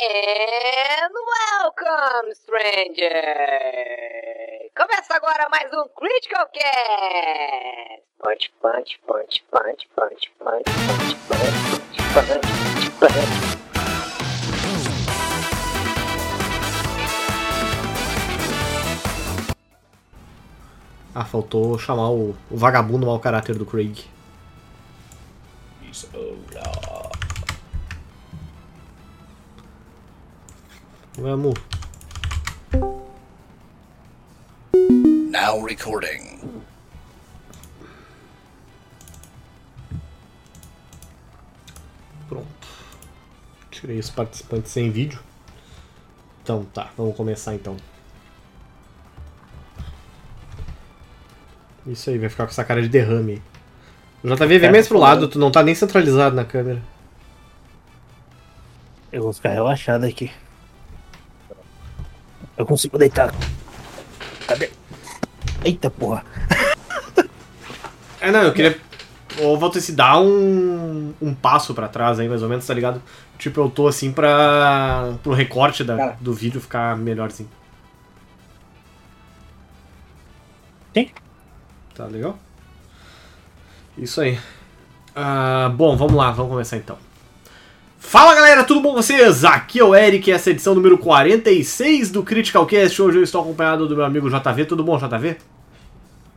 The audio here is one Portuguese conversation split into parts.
And welcome, stranger! Começa agora mais um Critical Cast! Punch, punch, punch, punch, punch, punch, punch, punch, punch, punch, punch. Ah, faltou chamar o, o vagabundo mau caráter do Craig. Vamos. Now recording. Pronto. Tirei os participantes sem vídeo. Então tá, vamos começar então. Isso aí, vai ficar com essa cara de derrame. aí. O JV vem mais pro lado, tu não tá nem centralizado na câmera. Eu vou ficar relaxado aqui. Eu consigo deitar. Cadê? Eita porra. É, não, eu queria. Ô, Walter, se dá um, um passo pra trás aí, mais ou menos, tá ligado? Tipo, eu tô assim pra. pro recorte da, Cara. do vídeo ficar melhorzinho. Sim. Tá legal? Isso aí. Ah, bom, vamos lá, vamos começar então. Fala galera, tudo bom com vocês? Aqui é o Eric, essa é a edição número 46 do Critical Cast. Hoje eu estou acompanhado do meu amigo JV. Tudo bom, JV?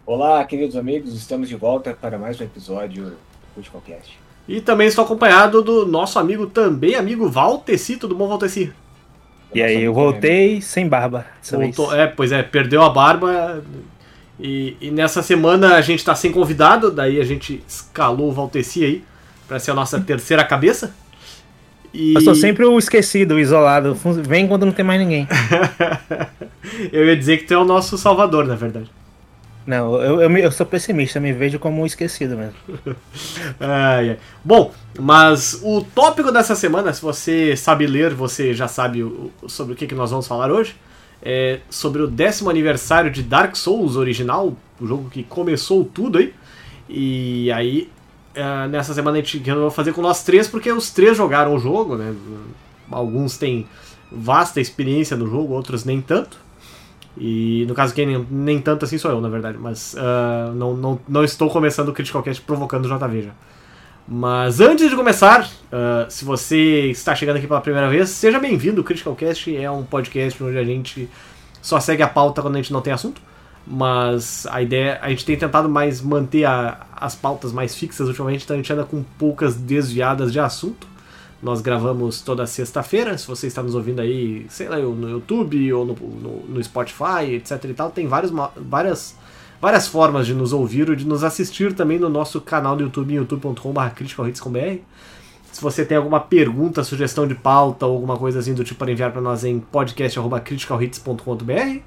Olá, queridos amigos, estamos de volta para mais um episódio do Critical Cast. E também estou acompanhado do nosso amigo, também amigo Valteci. Tudo bom, Valteci? E aí, eu voltei sem barba. Voltou, é, pois é, perdeu a barba. E, e nessa semana a gente tá sem convidado, daí a gente escalou o Valteci aí pra ser a nossa terceira cabeça. E... Eu sou sempre o esquecido, o isolado. Vem quando não tem mais ninguém. eu ia dizer que tu é o nosso salvador, na verdade. Não, eu, eu, eu sou pessimista, me vejo como o esquecido mesmo. Ai. Bom, mas o tópico dessa semana, se você sabe ler, você já sabe o- sobre o que, que nós vamos falar hoje. É sobre o décimo aniversário de Dark Souls original, o jogo que começou tudo aí. E aí, é, nessa semana a gente resolveu fazer com nós três, porque os três jogaram o jogo, né? Alguns têm vasta experiência no jogo, outros nem tanto. E no caso, quem nem, nem tanto assim sou eu, na verdade. Mas ah, não, não, não estou começando o Critical Cast provocando o JV já. Mas antes de começar, ah, se você está chegando aqui pela primeira vez, seja bem-vindo. O Critical Cast é um podcast onde a gente só segue a pauta quando a gente não tem assunto. Mas a ideia, a gente tem tentado mais manter a- as pautas mais fixas ultimamente, então a gente anda com poucas desviadas de assunto. Nós gravamos toda sexta-feira. Se você está nos ouvindo aí, sei lá, no YouTube ou no, no, no Spotify, etc e tal, tem vários, ma- várias, várias formas de nos ouvir ou de nos assistir também no nosso canal do YouTube, youtube.com.br. Se você tem alguma pergunta, sugestão de pauta ou alguma coisa assim do tipo para enviar para nós em podcast.criticalhits.com.br.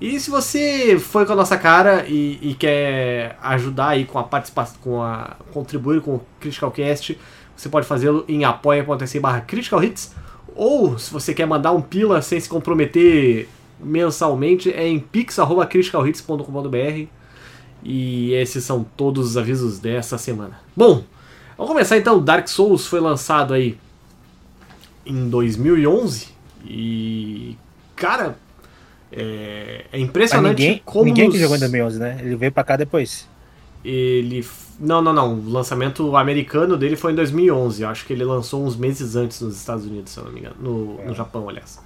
E se você foi com a nossa cara e, e quer ajudar aí com a participação, com a contribuir com o Critical Cast, você pode fazê-lo em apoia.se barra Critical Hits. Ou se você quer mandar um pila sem se comprometer mensalmente, é em pix.criticalhits.com.br. E esses são todos os avisos dessa semana. Bom, vamos começar então. Dark Souls foi lançado aí em 2011 e cara, é, é impressionante ninguém, como ninguém que nos- jogou em 2011, né? Ele veio pra cá depois. ele não, não, não. O lançamento americano dele foi em 2011. Eu acho que ele lançou uns meses antes nos Estados Unidos, se eu não me engano, no, no Japão, aliás.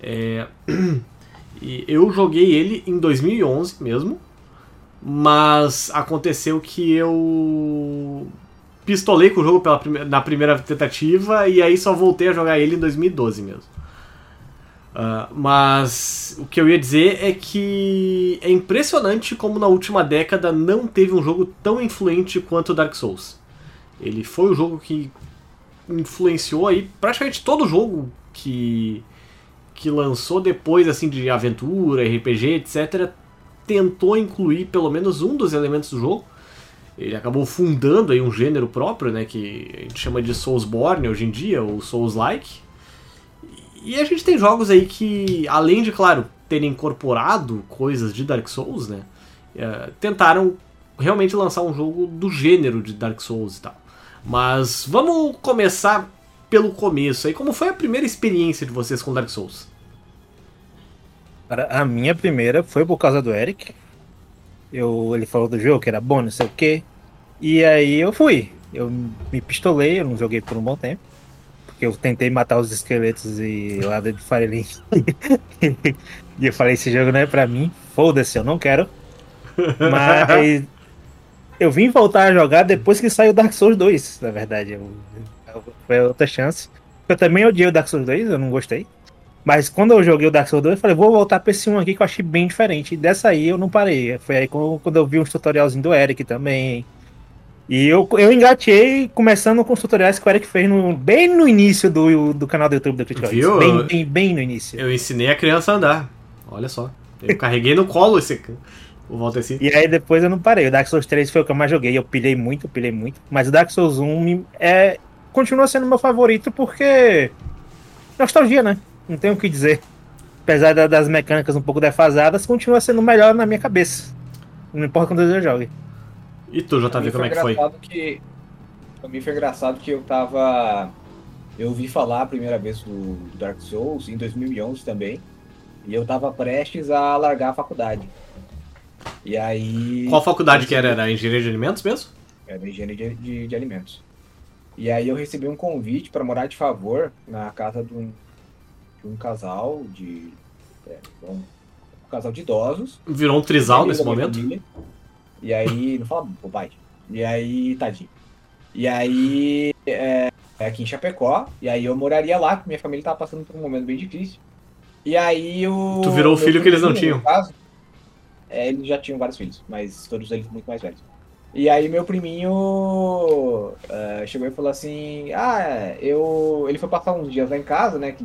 É, e eu joguei ele em 2011 mesmo, mas aconteceu que eu pistolei com o jogo pela prime- na primeira tentativa e aí só voltei a jogar ele em 2012 mesmo. Ah, mas o que eu ia dizer é que é impressionante como na última década não teve um jogo tão influente quanto Dark Souls. Ele foi o jogo que influenciou aí praticamente todo jogo que que lançou depois assim de aventura, RPG, etc, tentou incluir pelo menos um dos elementos do jogo. Ele acabou fundando aí um gênero próprio, né, que a gente chama de Soulsborne hoje em dia, ou Souls-like. E a gente tem jogos aí que, além de, claro, terem incorporado coisas de Dark Souls, né? eh, tentaram realmente lançar um jogo do gênero de Dark Souls e tal. Mas vamos começar pelo começo. Aí, como foi a primeira experiência de vocês com Dark Souls? A minha primeira foi por causa do Eric. Eu, ele falou do jogo que era bom, não sei o quê. E aí eu fui. Eu me pistolei, eu não joguei por um bom tempo. Porque eu tentei matar os esqueletos e lá dentro de Fire Link. e eu falei, esse jogo não é pra mim. Foda-se, eu não quero. Mas eu vim voltar a jogar depois que saiu Dark Souls 2, na verdade. Eu, eu, foi outra chance. Eu também odiei o Dark Souls 2, eu não gostei. Mas quando eu joguei o Dark Souls 2, eu falei, vou voltar pra esse 1 aqui que eu achei bem diferente. E dessa aí eu não parei. Foi aí quando eu vi uns tutorialzinhos do Eric também. E eu, eu engatei começando com os tutoriais que o Eric fez no, bem no início do, do canal do YouTube do Critical Viu? Bem, bem, bem no início. Eu ensinei a criança a andar. Olha só. Eu carreguei no colo esse. O Walter City. E aí depois eu não parei. O Dark Souls 3 foi o que eu mais joguei. Eu pilhei muito, pilhei muito. Mas o Dark Souls 1 me- é, continua sendo meu favorito porque. Nostalgia, né? Não tenho o que dizer. Apesar da- das mecânicas um pouco defasadas, continua sendo o melhor na minha cabeça. Não importa quando eu jogue. E tu, JV, como é que foi? que pra mim foi engraçado que eu tava eu ouvi falar a primeira vez do, Dark Souls em 2011 também e eu tava prestes a largar a faculdade e aí Qual faculdade que era? Era engenharia de alimentos mesmo? era higiene de, de, de alimentos e aí eu recebi um convite para morar de favor na casa de um, de um casal de é, um, um casal de idosos Virou um trisal nesse momento? família. E aí, não fala bobagem. E aí, tadinho. E aí, é, é aqui em Chapecó. E aí eu moraria lá, porque minha família tava passando por um momento bem difícil. E aí o. Tu virou o filho que eles não tinham. caso, é, eles já tinham vários filhos, mas todos eles muito mais velhos. E aí meu priminho é, chegou e falou assim, ah, eu. Ele foi passar uns dias lá em casa, né? Que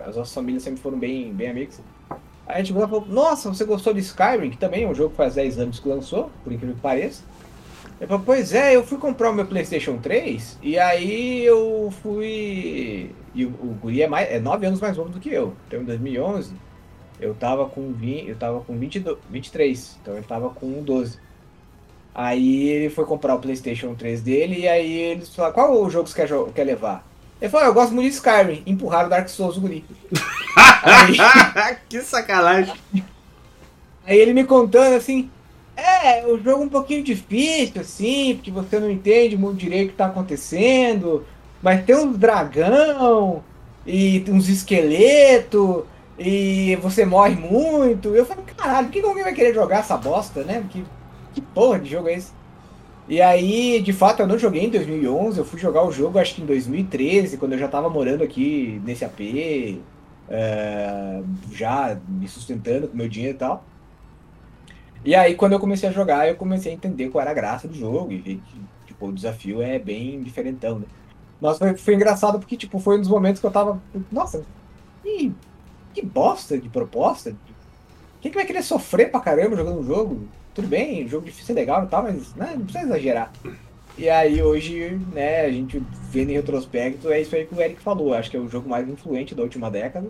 as nossas famílias sempre foram bem, bem amigas. A gente falou, nossa, você gostou de Skyrim, que também é um jogo que faz 10 anos que lançou, por incrível que pareça. Ele falou, pois é, eu fui comprar o meu Playstation 3 e aí eu fui. E o, o Guri é, mais, é 9 anos mais novo do que eu. Então em 2011 eu tava com 20, eu tava com 22, 23, então ele tava com 12. Aí ele foi comprar o Playstation 3 dele e aí eles falaram, qual o jogo que você quer, quer levar? Ele falou, "Ah, eu gosto muito de Skyrim. Empurraram o Dark Souls do Guri. que sacanagem. Aí ele me contando assim, é, o jogo é um pouquinho difícil, assim, porque você não entende muito direito o que tá acontecendo, mas tem uns dragão e uns esqueletos, e você morre muito. Eu falei, caralho, por que que alguém vai querer jogar essa bosta, né? Que, que porra de jogo é esse? E aí, de fato, eu não joguei em 2011, eu fui jogar o jogo acho que em 2013, quando eu já tava morando aqui nesse AP, é, já me sustentando com meu dinheiro e tal. E aí, quando eu comecei a jogar, eu comecei a entender qual era a graça do jogo e que tipo, o desafio é bem diferentão, né? Nossa, foi, foi engraçado porque tipo, foi um dos momentos que eu tava. Nossa, que, que bosta de proposta. Quem que vai querer sofrer pra caramba jogando um jogo? Tudo bem, jogo difícil é legal e tal, mas né, não precisa exagerar. E aí hoje, né, a gente vendo em retrospecto, é isso aí que o Eric falou. Acho que é o jogo mais influente da última década.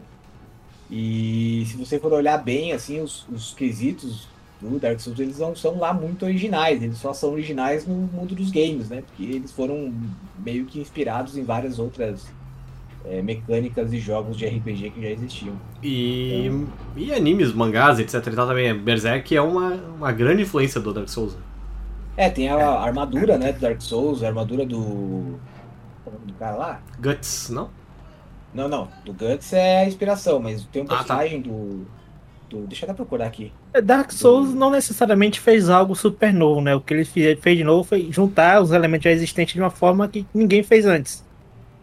E se você for olhar bem, assim, os, os quesitos do Dark Souls, eles não são lá muito originais, eles só são originais no mundo dos games, né? Porque eles foram meio que inspirados em várias outras é, mecânicas e jogos de RPG que já existiam. E, e animes, mangás, etc. e tal também. Berserk é uma, uma grande influência do Dark Souls. É, tem a armadura, né, do Dark Souls, a armadura do. qual é o nome do cara lá? Guts, não? Não, não, do Guts é a inspiração, mas tem um Ah, tá. personagem do, do. Deixa eu até procurar aqui. Dark Souls não necessariamente fez algo super novo, né? O que ele fez de novo foi juntar os elementos já existentes de uma forma que ninguém fez antes.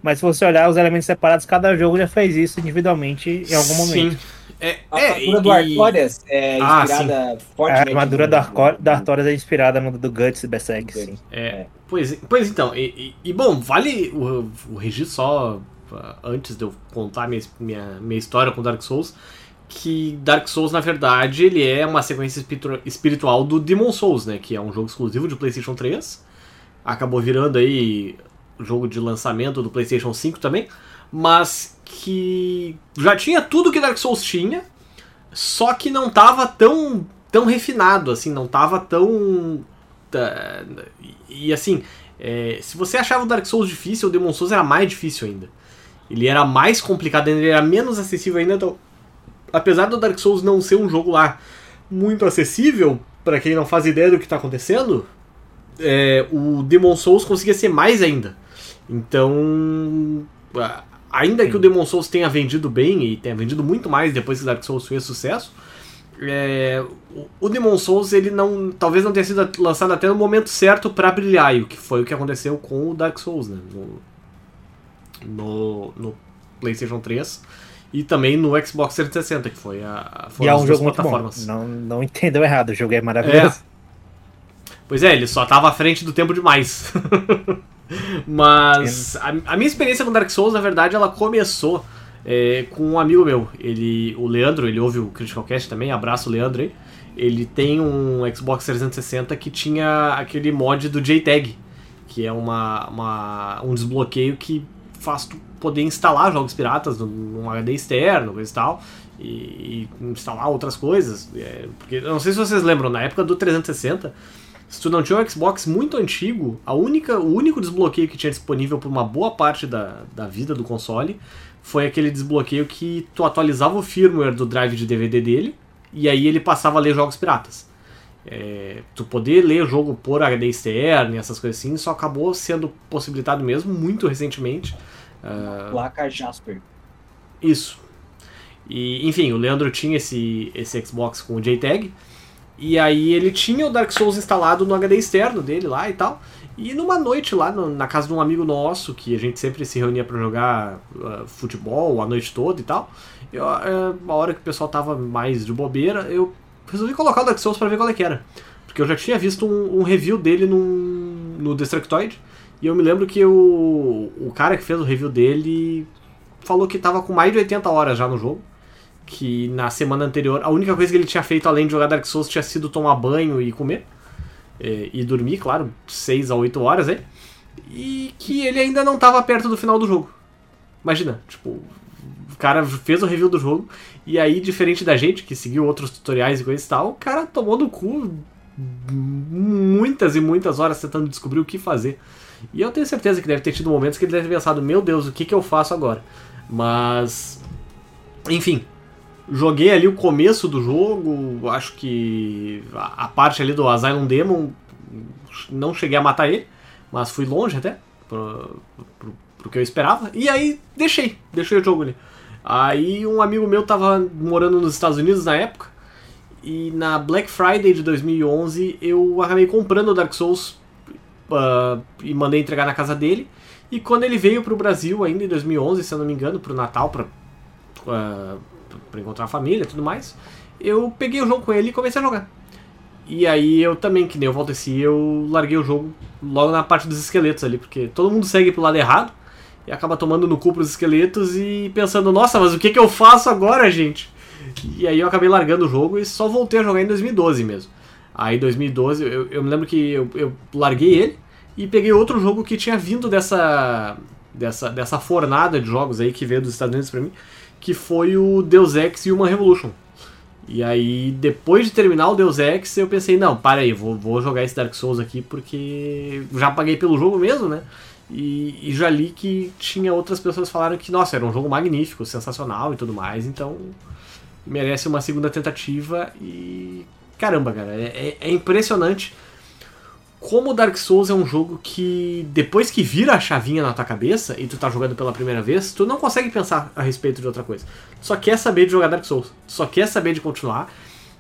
Mas se você olhar os elementos separados, cada jogo já fez isso individualmente em algum momento. Sim. É, A é, armadura e- do Artorias é Ah, inspirada A fortemente. armadura no- da Arco- Artorias é inspirada no do Guts e Berserk, no- sim. É, pois, pois então, e, e- e, bom, vale o, o registro só ah, antes de eu contar minha, minha, minha história com Dark Souls, que Dark Souls, na verdade, ele é uma sequência espiritu- espiritual do Demon Souls, né? Que é um jogo exclusivo de PlayStation 3. Acabou virando aí jogo de lançamento do PlayStation 5 também, mas que já tinha tudo que Dark Souls tinha, só que não tava tão, tão refinado, assim, não tava tão. tá, e assim, É, se você achava o Dark Souls difícil, o Demon Souls era mais difícil ainda. Ele era mais complicado, ele era menos acessível ainda. Então, apesar do Dark Souls não ser um jogo lá muito acessível, para quem não faz ideia do que está acontecendo, é, o Demon Souls conseguia ser mais ainda. Então, ainda Sim. que o Demon Souls tenha vendido bem e tenha vendido muito mais depois que Dark Souls fez sucesso, é, o Demon Souls ele não, talvez não tenha sido lançado até no momento certo para brilhar, e o que foi o que aconteceu com o Dark Souls, né? No, no, no PlayStation 3 e também no Xbox 360, que foi a foi e é um jogo muito bom. Não, não entendeu errado, o jogo é maravilhoso. É. Pois é, ele só estava à frente do tempo demais. Mas a, a, minha experiência com Dark Souls, na verdade, ela começou é, com um amigo meu. Ele, o Leandro, ele ouve o Critical Cast também, abraço Leandro aí. Ele tem um Xbox 360 que tinha aquele mod do JTAG, que é uma, uma, um desbloqueio que faz tu poder instalar jogos piratas num HD externo, coisa e tal, e, e instalar outras coisas. É, porque eu não sei se vocês lembram, na época do 360 se tu não tinha um Xbox muito antigo, a única, o único desbloqueio que tinha disponível por uma boa parte da, da vida do console foi aquele desbloqueio que tu atualizava o firmware do drive de DVD dele e aí ele passava a ler jogos piratas. É, tu poder ler o jogo por HD externo e essas coisas assim só acabou sendo possibilitado mesmo muito recentemente. Uh, placa Jasper. Isso. E, enfim, o Leandro tinha esse, esse Xbox com o JTAG. E aí ele tinha o Dark Souls instalado no HD externo dele lá e tal. E numa noite lá no, na casa de um amigo nosso, que a gente sempre se reunia para jogar uh, futebol a noite toda e tal, eu, uh, hora que o pessoal tava mais de bobeira, eu resolvi colocar o Dark Souls para ver qual é que era. Porque eu já tinha visto um, um review dele num, no Destructoid, e eu me lembro que o, o cara que fez o review dele falou que tava com mais de 80 horas já no jogo que na semana anterior a única coisa que ele tinha feito além de jogar Dark Souls tinha sido tomar banho e comer. E, e dormir, claro, 6 a 8 horas aí. E que ele ainda não estava perto do final do jogo. Imagina, tipo, o cara fez o review do jogo e aí, diferente da gente que seguiu outros tutoriais e coisas e tal, o cara tomou no cu muitas e muitas horas tentando descobrir o que fazer. E eu tenho certeza que deve ter tido momentos que ele deve ter pensado: meu Deus, o que, que eu faço agora? Mas. Enfim, Joguei ali o começo do jogo, acho que a, parte ali do Asylum Demon, não cheguei a matar ele, mas fui longe até, pro, pro, pro que eu esperava. E aí deixei, deixei o jogo ali. Aí um amigo meu tava morando nos Estados Unidos na época, e na Black Friday de 2011 eu acabei comprando o Dark Souls uh, e mandei entregar na casa dele. E quando ele veio pro Brasil, ainda em 2011, se eu não me engano, pro Natal, pra, uh, para encontrar a família e tudo mais, eu peguei o jogo com ele e comecei a jogar. E aí eu também, que nem o Valteci, eu larguei o jogo logo na parte dos esqueletos ali, porque todo mundo segue pro lado errado e acaba tomando no cu pros esqueletos e pensando, nossa, mas o que, que eu faço agora, gente? E aí eu acabei largando o jogo e só voltei a jogar em 2012 mesmo. Aí em 2012 eu, eu me lembro que eu, eu larguei ele e peguei outro jogo que tinha vindo dessa, dessa, dessa fornada de jogos aí que veio dos Estados Unidos pra mim, que foi o Deus Ex e uma Revolution. E aí, depois de terminar o Deus Ex, eu pensei, não, para aí, vou, vou jogar esse Dark Souls aqui porque já paguei pelo jogo mesmo, né? E, e, já li que tinha outras pessoas falaram que, nossa, era um jogo magnífico, sensacional e tudo mais, então merece uma segunda tentativa e. Caramba, cara, é, é, é impressionante como Dark Souls é um jogo que depois que vira a chavinha na tua cabeça e tu tá jogando pela primeira vez, tu não consegue pensar a respeito de outra coisa. Tu só quer saber de jogar Dark Souls, tu só quer saber de continuar.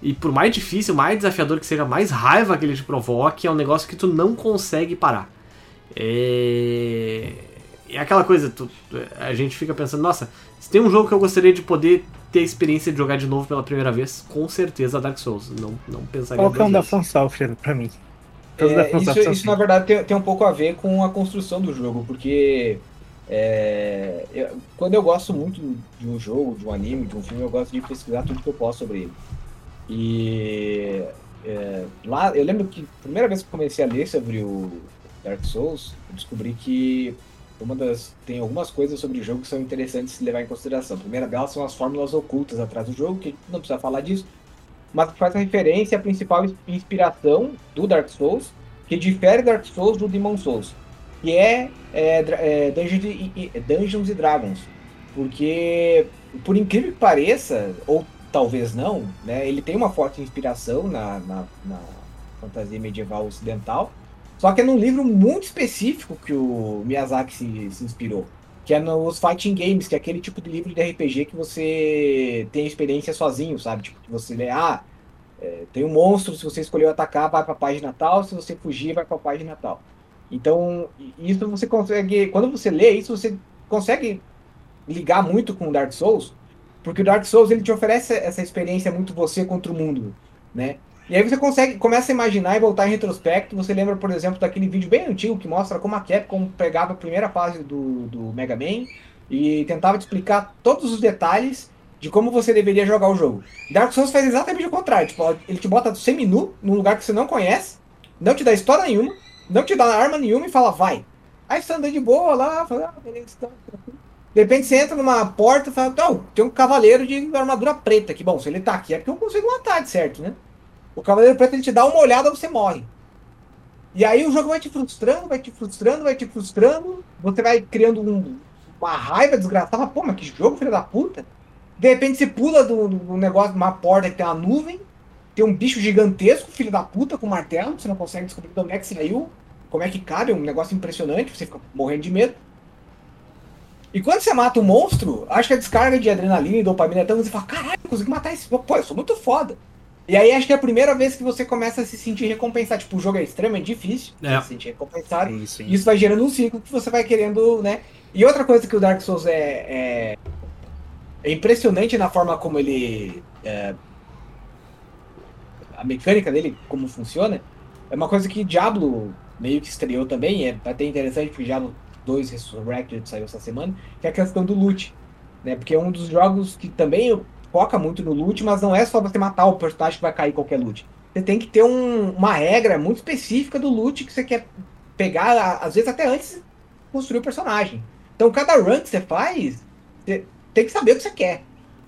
E por mais difícil, mais desafiador que seja, mais raiva que ele te provoque, é um negócio que tu não consegue parar. É, é aquela coisa, tu... a gente fica pensando, nossa, se tem um jogo que eu gostaria de poder ter a experiência de jogar de novo pela primeira vez, com certeza Dark Souls. Não, não pensaria Qual que é um da From Software pra mim? É, isso, isso, na verdade tem, tem, um pouco a ver com a construção do jogo, porque é, eu, quando eu gosto muito de um jogo, de um anime, de um filme, eu gosto de pesquisar tudo que eu posso sobre ele. E é, lá, eu lembro que a primeira vez que comecei a ler sobre o Dark Souls, eu descobri que uma das tem algumas coisas sobre o jogo que são interessantes de levar em consideração. A primeira delas são as fórmulas ocultas atrás do jogo, que não precisa falar disso, mas que faz referência à principal inspiração do Dark Souls, que difere Dark Souls do Demon Souls. que é, é, é, Dungeons, e, e- Dungeons Dragons. Porque, por incrível que pareça, ou talvez não, né, ele tem uma forte inspiração na, na, na fantasia medieval ocidental, só que é num livro muito específico que o Miyazaki se, se inspirou, que é nos Fighting Games, que é aquele tipo de livro de RPG que você tem experiência sozinho, sabe? Tipo, que você lê, ah, é, tem um monstro, se você escolheu atacar, vai pra página tal, se você fugir, vai pra página tal. Então, isso você consegue. Quando você lê isso, você consegue ligar muito com o Dark Souls, porque o Dark Souls ele te oferece essa experiência muito você contra o mundo, né? E aí você consegue, começa a imaginar e voltar em retrospecto. Você lembra, por exemplo, daquele vídeo bem antigo que mostra como a Capcom pegava a primeira fase do, do Mega Man e tentava te explicar todos os detalhes de como você deveria jogar o jogo. Dark Souls faz exatamente o contrário. Tipo, ele te bota semi-nu num lugar que você não conhece, não te dá história nenhuma, não te dá arma nenhuma e fala, vai. Aí você anda de boa lá, fala, ah, beleza, tá. De repente você entra numa porta e fala, não, tem um cavaleiro de armadura preta aqui. Bom, se ele tá aqui é porque eu consigo matar, de certo, né? O cavaleiro preto ele te dá uma olhada, você morre. E aí o jogo vai te frustrando, vai te frustrando, vai te frustrando. Você vai criando um- uma raiva desgraçada. Pô, mas que jogo, filho da puta. De repente você pula do, do negócio de uma porta que tem uma nuvem. Tem um bicho gigantesco, filho da puta, com um martelo. Você não consegue descobrir de onde é que saiu. Como é que cabe. É um negócio impressionante. Você fica morrendo de medo. E quando você mata o monstro, acho que a descarga de adrenalina e dopamina é tão. Você fala, caralho, consegui matar esse. Pô, eu sou muito foda. E aí acho que é a primeira vez que você começa a se sentir recompensado. Tipo, o jogo é extremamente difícil. É. Se sentir recompensado. Sim, sim. E isso vai gerando um ciclo que você vai querendo, né? E outra coisa que o Dark Souls é, é, é impressionante na forma como ele. é, a mecânica dele, como funciona, é uma coisa que Diablo meio que estreou também, é até interessante porque Diablo 2 Resurrected saiu essa semana, que é a questão do loot. Né? Porque é um dos jogos que também foca muito no loot, mas não é só você matar o personagem que vai cair qualquer loot. Você tem que ter um- uma regra muito específica do loot que você quer pegar, às vezes até antes de construir o personagem. Então, cada run que você faz, você tem que saber o que você quer.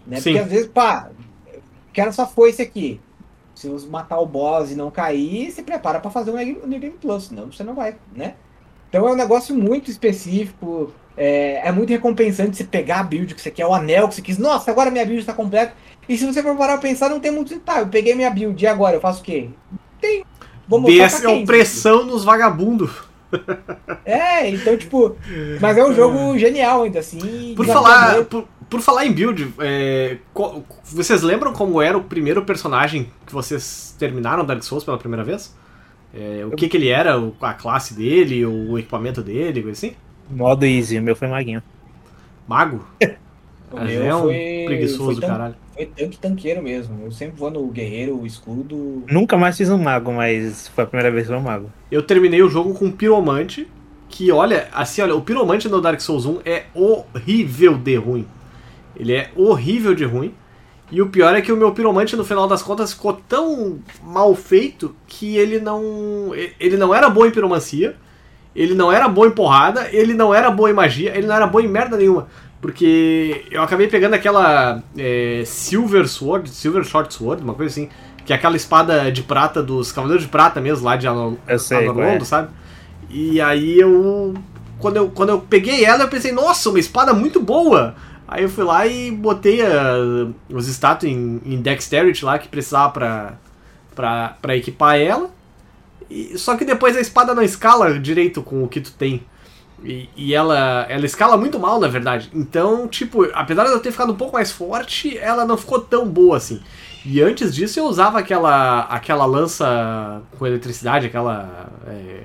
Né? Sim. Porque às vezes, pá, quero só foice aqui. Se você matar o boss e não cair, se prepara pra fazer um New Game Plus, senão você não vai, né? Então é um negócio muito específico, é, é muito recompensante você pegar a build que você quer, o anel que você quis. Nossa, agora minha build está completa. E se você for parar pra pensar, não tem muito. Tá, eu peguei minha build, e agora? Eu faço o quê? Tem. Vou mostrar Desse pra é quem? o pressão nos vagabundos. É, então, tipo. Mas é um jogo genial ainda, assim. Por falar, por, por falar em build, é, vocês lembram como era o primeiro personagem que vocês terminaram Dark Souls pela primeira vez? É, o que, que ele era, a classe dele, o equipamento dele, coisa assim? Modo easy, o meu foi maguinho. Mago? O Mas meu é um foi- preguiçoso foi tan- caralho. Foi tanque tanqueiro mesmo. Eu sempre vou no guerreiro, o escudo. Nunca mais fiz um mago, mas foi a primeira vez que foi um mago. Eu terminei o jogo com um piromante, que olha, assim, olha, o piromante no Dark Souls 1 é horrível de ruim. Ele é horrível de ruim. E o pior é que o meu piromante, no final das contas, ficou tão mal feito que ele não. Ele não era bom em piromancia, ele não era bom em porrada, ele não era bom em magia, ele não era bom em merda nenhuma. Porque eu acabei pegando aquela é, Silver Sword, Silver Short Sword, uma coisa assim, que é aquela espada de prata dos Cavaleiros de Prata mesmo, lá de Anorlondo, é. sabe? E aí eu quando, eu. quando eu peguei ela, eu pensei, nossa, uma espada muito boa! Aí eu fui lá e botei a- os status em, em Dexterity lá que precisava pra, pra, pra equipar ela. E- só que depois a espada não escala direito com o que tu tem. E, e ela, ela escala muito mal, na verdade. Então, tipo, apesar de eu ter ficado um pouco mais forte, ela não ficou tão boa assim. E antes disso eu usava aquela, aquela lança com eletricidade, aquela. é,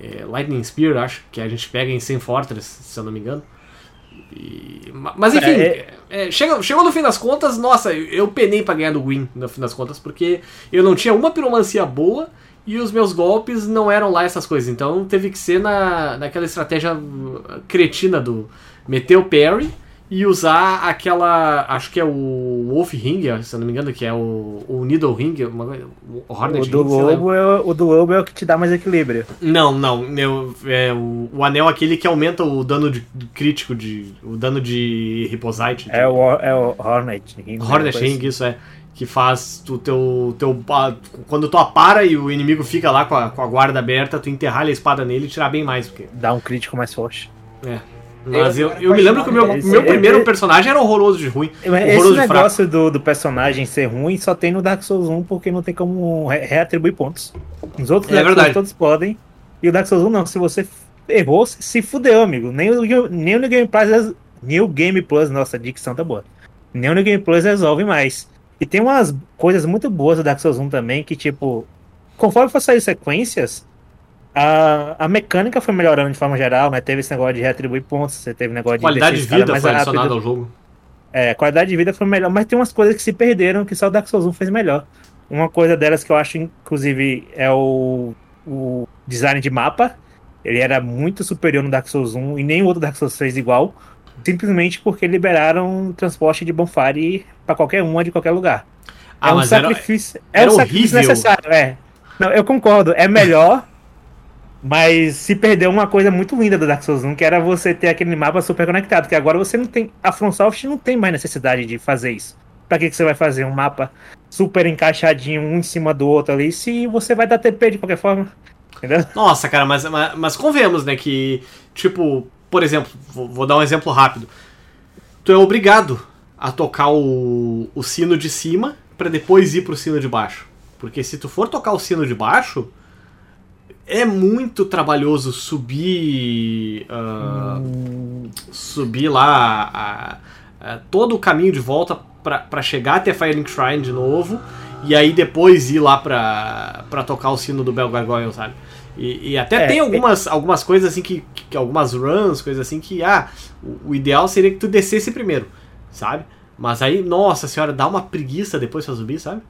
é, Lightning Spear, acho, que a gente pega em Sem Fortress, se eu não me engano. E- ma- mas enfim, É, é, chega- chegou no fim das contas, nossa, eu, penei pra ganhar do Gwyn no fim das contas, porque eu não tinha uma piromancia boa e os meus golpes não eram lá essas coisas. Então teve que ser na, naquela estratégia uh, cretina do meter o parry e usar aquela. Acho que é o Wolf Ring, se eu não me engano, que é o, o Needle Ring, uma, o Hornet O do, Ring, lobo é, o- do lobo é o que te dá mais equilíbrio. Não, não. é o, o anel aquele que aumenta o dano de, crítico, de, o dano de Riposite. É o, é o Hornet. Ring, Hornet Ring, isso é. Que faz o teu, teu. Quando tu apara e o inimigo fica lá com a, com a guarda aberta, tu enterralha a espada nele e tirar bem mais. Porque. Dá um crítico mais forte. é. Mas eu, Eu- eu me lembro que o meu, Esse- meu é- primeiro é- personagem era horroroso de ruim. Esse Horroroso fraco. negócio do, do personagem ser ruim só tem no Dark Souls 1 porque não tem como re- reatribuir pontos. Os outros É Dark verdade. Souls todos podem. E o Dark Souls 1 não. Se você errou, se- se fudeu, amigo. Nem o, nem o New Game Plus. New Game Plus, nossa, a dicção tá boa. Nem o New Game Plus resolve mais. E tem umas coisas muito boas do Dark Souls 1 também, que tipo, conforme for sair sequências, a, a mecânica foi melhorando de forma geral, né? Teve esse negócio de reatribuir pontos, você teve negócio de Qualidade de descer escada vida mais foi rápido. adicionada ao jogo. É, qualidade de vida foi melhor, mas tem umas coisas que se perderam que só o Dark Souls 1 fez melhor. Uma coisa delas que eu acho, inclusive, é o, o design de mapa. Ele era muito superior no Dark Souls 1 e nenhum outro Dark Souls fez igual. Simplesmente porque liberaram transporte de bonfire pra qualquer uma de qualquer lugar. Ah, é um mas era- sacrifício, é era um sacrifício necessário, é. Não, eu concordo, é melhor, mas se perdeu uma coisa muito linda do Dark Souls 1, que era você ter aquele mapa super conectado, que agora você não tem, a FromSoft não tem mais necessidade de fazer isso. Pra que, que você vai fazer um mapa super encaixadinho um em cima do outro ali, se você vai dar TP de qualquer forma? Entendeu? Nossa, cara, mas, mas, mas convenhamos, né, que, tipo, por exemplo, vou, vou dar um exemplo rápido. Tu é obrigado a tocar o, o sino de cima pra depois ir pro sino de baixo. Porque se tu for tocar o sino de baixo, é muito trabalhoso subir. ah, subir lá a- a- todo o caminho de volta pra, pra chegar até Firelink Shrine de novo. E aí depois ir lá pra, pra tocar o sino do Bel Gargoyle, sabe? E, e até É, tem algumas, algumas coisas assim que, que- Algumas runs, coisas assim que. Ah, o, o ideal seria que tu descesse primeiro, sabe? Mas aí, nossa senhora, dá uma preguiça depois pra subir, sabe?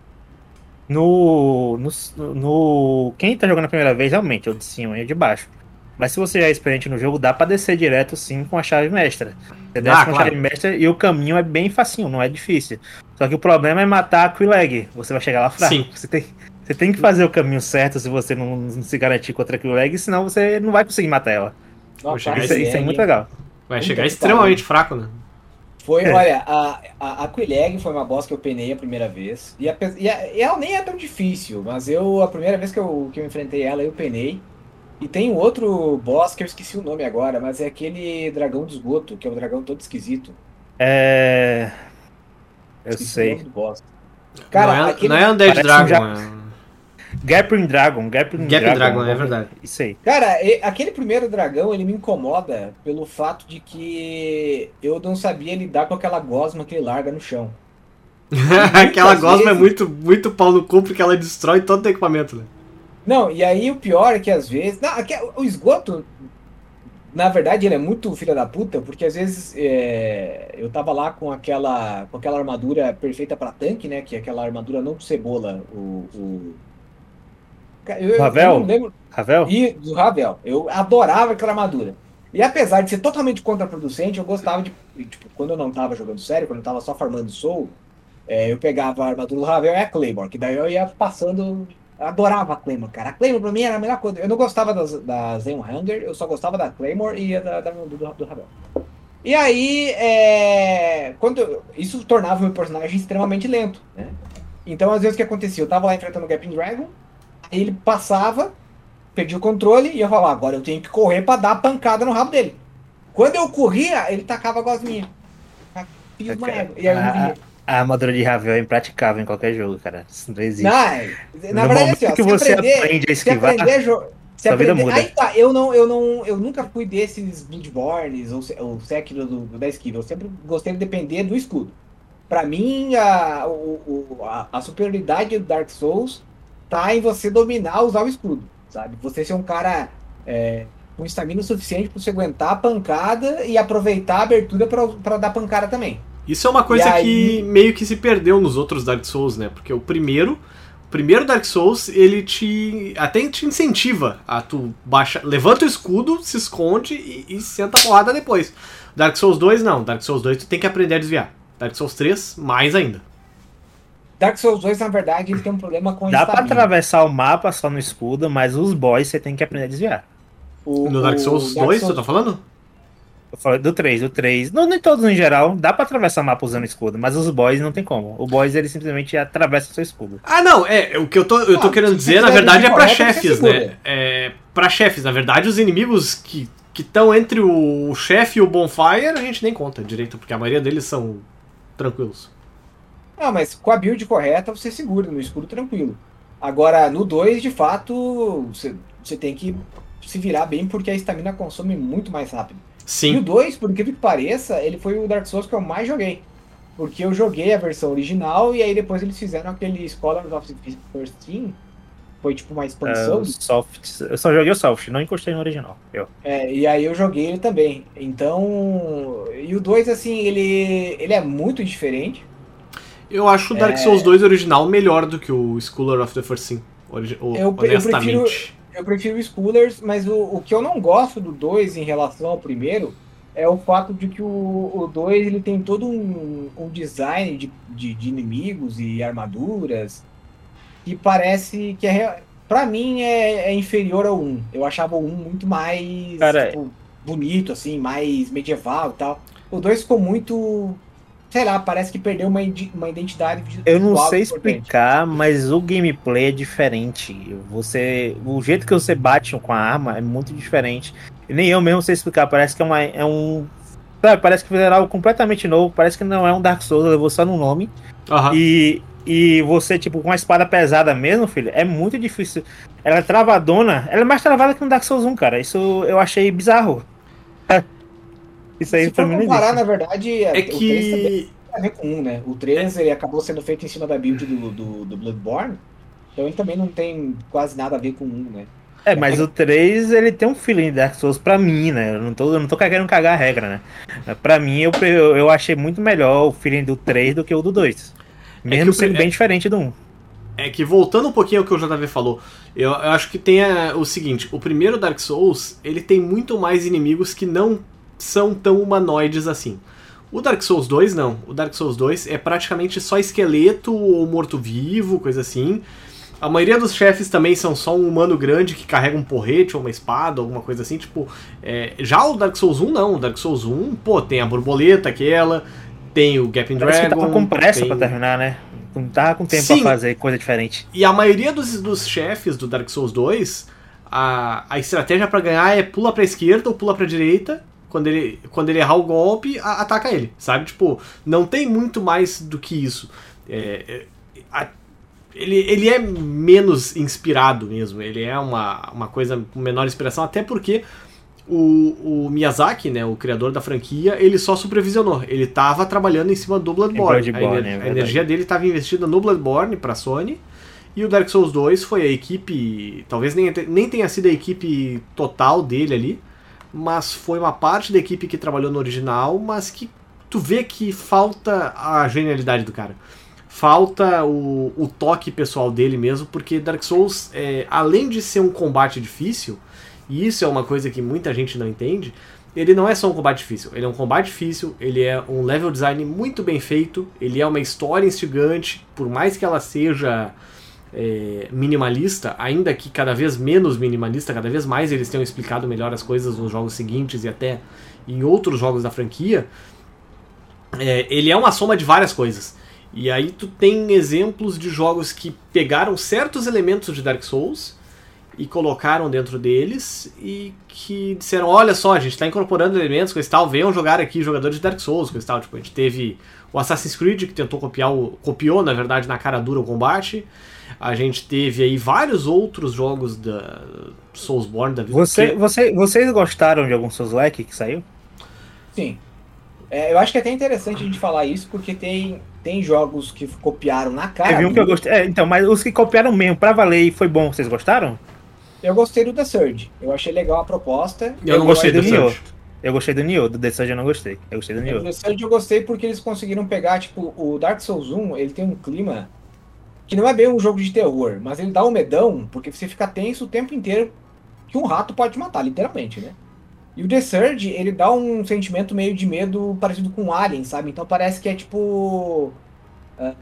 No, no, no- Quem tá jogando a primeira vez, realmente, eu de cima e eu de baixo. Mas se você já é experiente no jogo, dá pra descer direto sim com a chave mestra. Você desce Ah, com a claro. chave mestra e o caminho é bem facinho, não é difícil. Só que o problema é matar a Quileg. Você vai chegar lá fraco. Sim. Você tem, você tem que fazer o caminho certo se você não, não se garantir contra a Quileg, senão você não vai conseguir matar ela. Nossa, Isso, é- isso é muito legal. Vai chegar extremamente fraco, né? Foi, É. olha, a, a, a Quileg foi uma boss que eu penei a primeira vez. E, ape- e, a- e ela nem é tão difícil, mas eu, a primeira vez que eu, que eu enfrentei ela, eu penei. E tem um outro boss que eu esqueci o nome agora, mas é aquele dragão do esgoto, que é um dragão todo esquisito. É. Eu Esqueci o sei. nome do boss. Cara, não, é, aquele- não é Undead parece um Dragon, ja- é... Gapring Dragon. Gapring Gap Dragon, Dragon, é verdade. Isso aí. Cara, aquele primeiro dragão, ele me incomoda pelo fato de que eu não sabia lidar com aquela gosma que ele larga no chão. Aquela gosma é vezes- muito, muito pau no cu porque ela destrói todo o equipamento, né? Não, e aí o pior é que às vezes. Não, aqui- o esgoto, na verdade, ele é muito filha da puta, porque às vezes é, eu tava lá com aquela, com aquela armadura perfeita pra tanque, né? Que é aquela armadura não cebola, o. o... Eu, eu Ravel? não lembro. Ravel? E do Ravel. Eu adorava aquela armadura. E apesar de ser totalmente contraproducente, eu gostava de. Tipo, quando eu não tava jogando sério, quando eu tava só farmando soul, é, eu pegava a armadura do Ravel e a Claymore, que daí eu ia passando. eu Adorava a Claymore, cara. A Claymore pra mim era a melhor coisa. Eu não gostava das, da Zen Hunger, eu só gostava da Claymore e da, da, do, do Ravel. E aí, é, quando eu- isso tornava o meu personagem extremamente lento, né? Então, às vezes, o que acontecia? Eu tava lá enfrentando o Gaping Dragon, aí ele passava, perdi o controle e eu falava, agora eu tenho que correr pra dar a pancada no rabo dele. Quando eu corria, ele tacava a gosminha. Uma égua. E aí eu não A, armadura de Ravel é impraticável em qualquer jogo, cara. Isso não existe. Não, é- na No verdade, assim, ó, que se você aprender, aprende a se esquivar, aprender a jo- se sua vida aprender- muda. Aí tá, eu não, eu não, eu nunca fui desses Bloodborns ou, se- ou Sekiro do, do da esquiva. Eu sempre gostei de depender do escudo. Pra mim, a, o- a, a superioridade do Dark Souls tá em você dominar, usar o escudo, sabe? Você ser um cara é, com estamina suficiente pra você aguentar a pancada e aproveitar a abertura pra, pra dar pancada também. Isso é uma coisa aí- que meio que se perdeu nos outros Dark Souls, né? Porque o primeiro, o primeiro Dark Souls, ele te. até te incentiva a tu baixa. Levanta o escudo, se esconde e, e senta a porrada depois. Dark Souls 2, não. Dark Souls 2 tu tem que aprender a desviar. Dark Souls 3, mais ainda. Dark Souls 2, na verdade, ele tem um problema com a Dá pra atravessar o mapa só no escudo, mas os boys você tem que aprender a desviar. O- No Dark Souls Dark 2, Souls- tu tá falando? Eu falei do 3, do 3. Não, nem todos em geral. Dá pra atravessar o mapa usando escudo, mas os boys não tem como. O boys ele simplesmente atravessa o seu escudo. Ah, não, é, o que eu tô, eu tô Ah, querendo dizer, na verdade, é pra você chefes, né? É, pra chefes, na verdade, os inimigos que estão entre o chefe e o Bonfire, a gente nem conta direito, porque a maioria deles são tranquilos. Não, mas com a build correta você segura no escuro tranquilo. Agora, no 2, de fato, você, você tem que se virar bem porque a estamina consome muito mais rápido. E o Sim. 2, por incrível que pareça, ele foi o Dark Souls que eu mais joguei. Porque eu joguei a versão original e aí depois eles fizeram aquele Scholars of the First Team. Foi tipo uma expansão. o soft. Eu só joguei o soft, não encostei no original. Eu. É, e aí eu joguei ele também. Então. E o 2, assim, ele, ele é muito diferente. Eu acho o Dark É. Souls 2 original melhor do que o Scholar of the First Sin, Eu- honestamente. Eu prefiro o Schoolers, mas o, o que eu não gosto do 2 em relação ao primeiro é o fato de que o 2 ele tem todo um, um design de, de, de inimigos e armaduras que parece que é. Pra mim é, é inferior ao 1. Eu achava o 1 muito mais tipo, bonito, assim, mais medieval e tal. O 2 ficou muito. Sei lá, parece que perdeu uma, uma identidade Eu não sei importante. explicar, mas o gameplay é diferente. Você, o jeito que você bate com a arma é muito diferente. E nem eu mesmo sei explicar. Parece que é, uma, é um, sabe, parece que fizeram algo completamente novo. Parece que não é um Dark Souls, levou só no nome. Aham. E, e você, tipo, com uma espada pesada mesmo, filho, é muito difícil. Ela é travadona, ela é mais travada que no Dark Souls 1, cara. Isso eu achei bizarro. Isso aí Se for comparar, na verdade, É o 3 também que. tem a ver com um, né? O 3 ele acabou sendo feito em cima da build do, do, do Bloodborne. Então ele também não tem quase nada a ver com um, né? É, mas o 3, ele tem um feeling de Dark Souls pra mim, né? Eu não tô, eu não tô querendo cagar a regra, né? Pra mim, eu, eu, eu achei muito melhor o feeling do 3 do que o do 2. Mesmo que o sendo pri- bem diferente do 1. É que voltando um pouquinho ao que o JV falou, eu, eu acho que tem a- o seguinte: o primeiro Dark Souls ele tem muito mais inimigos que não são tão humanoides assim. O Dark Souls 2 não. O Dark Souls 2 é praticamente só esqueleto ou morto-vivo, coisa assim. A maioria dos chefes também são só um humano grande que carrega um porrete ou uma espada, alguma coisa assim, tipo. é, já o Dark Souls 1 não. O Dark Souls 1, pô, tem a borboleta aquela, tem o Gaping Parece que Dragon. tava com pressa tem... pra terminar, né? Não tava com tempo Sim. pra fazer coisa diferente. E a maioria dos, dos chefes do Dark Souls 2, a, a estratégia pra ganhar é pula pra esquerda ou pula pra direita. Quando ele, quando ele errar o golpe, a- ataca ele, sabe? Tipo, não tem muito mais do que isso. É, é, a- ele, ele é menos inspirado mesmo. Ele é uma, uma coisa com menor inspiração, até porque o, o Miyazaki, né, o criador da franquia, ele só supervisionou. Ele tava trabalhando em cima do Bloodborne. Bloodborne, a, é ener- a verdade. energia dele estava investida no Bloodborne pra Sony. E o Dark Souls 2 foi a equipe. Talvez nem, nem tenha sido a equipe total dele ali. Mas foi uma parte da equipe que trabalhou no original, mas que tu vê que falta a genialidade do cara. Falta o, o toque pessoal dele mesmo, porque Dark Souls, é, além de ser um combate difícil, e isso é uma coisa que muita gente não entende, ele não é só um combate difícil. Ele é um combate difícil, ele é um level design muito bem feito, ele é uma história instigante, por mais que ela seja é, minimalista, ainda que cada vez menos minimalista, cada vez mais eles tenham explicado melhor as coisas nos jogos seguintes e até em outros jogos da franquia, é, ele é uma soma de várias coisas. E aí tu tem exemplos de jogos que pegaram certos elementos de Dark Souls e colocaram dentro deles e que disseram, olha só, a gente está incorporando elementos esse tal, venham jogar aqui jogadores de Dark Souls esse tal. Tipo, a gente teve o Assassin's Creed que tentou copiar o. copiou, na verdade, na cara dura o combate. A gente teve aí vários outros jogos da Soulsborne da vida. Você, que- você, vocês gostaram de algum Souls-like que saiu? Sim. É, eu acho que é até interessante a gente falar isso, porque tem, tem jogos que copiaram na cara. Teve um que eu gostei. É, então, mas os que copiaram mesmo pra valer e foi bom, vocês gostaram? Eu gostei do The Surge. Eu achei legal a proposta. Eu não eu gostei gostei do do Nioh. Surge. Eu gostei do Nioh, do The Surge eu não gostei. Eu gostei do O Nioh. The Surge eu gostei porque eles conseguiram pegar, tipo, o Dark Souls 1, ele tem um clima que não é bem um jogo de terror, mas ele dá um medão, porque você fica tenso o tempo inteiro que um rato pode te matar, literalmente, né? E o The Surge, ele dá um sentimento meio de medo parecido com Alien, sabe? Então parece que é tipo. Uh,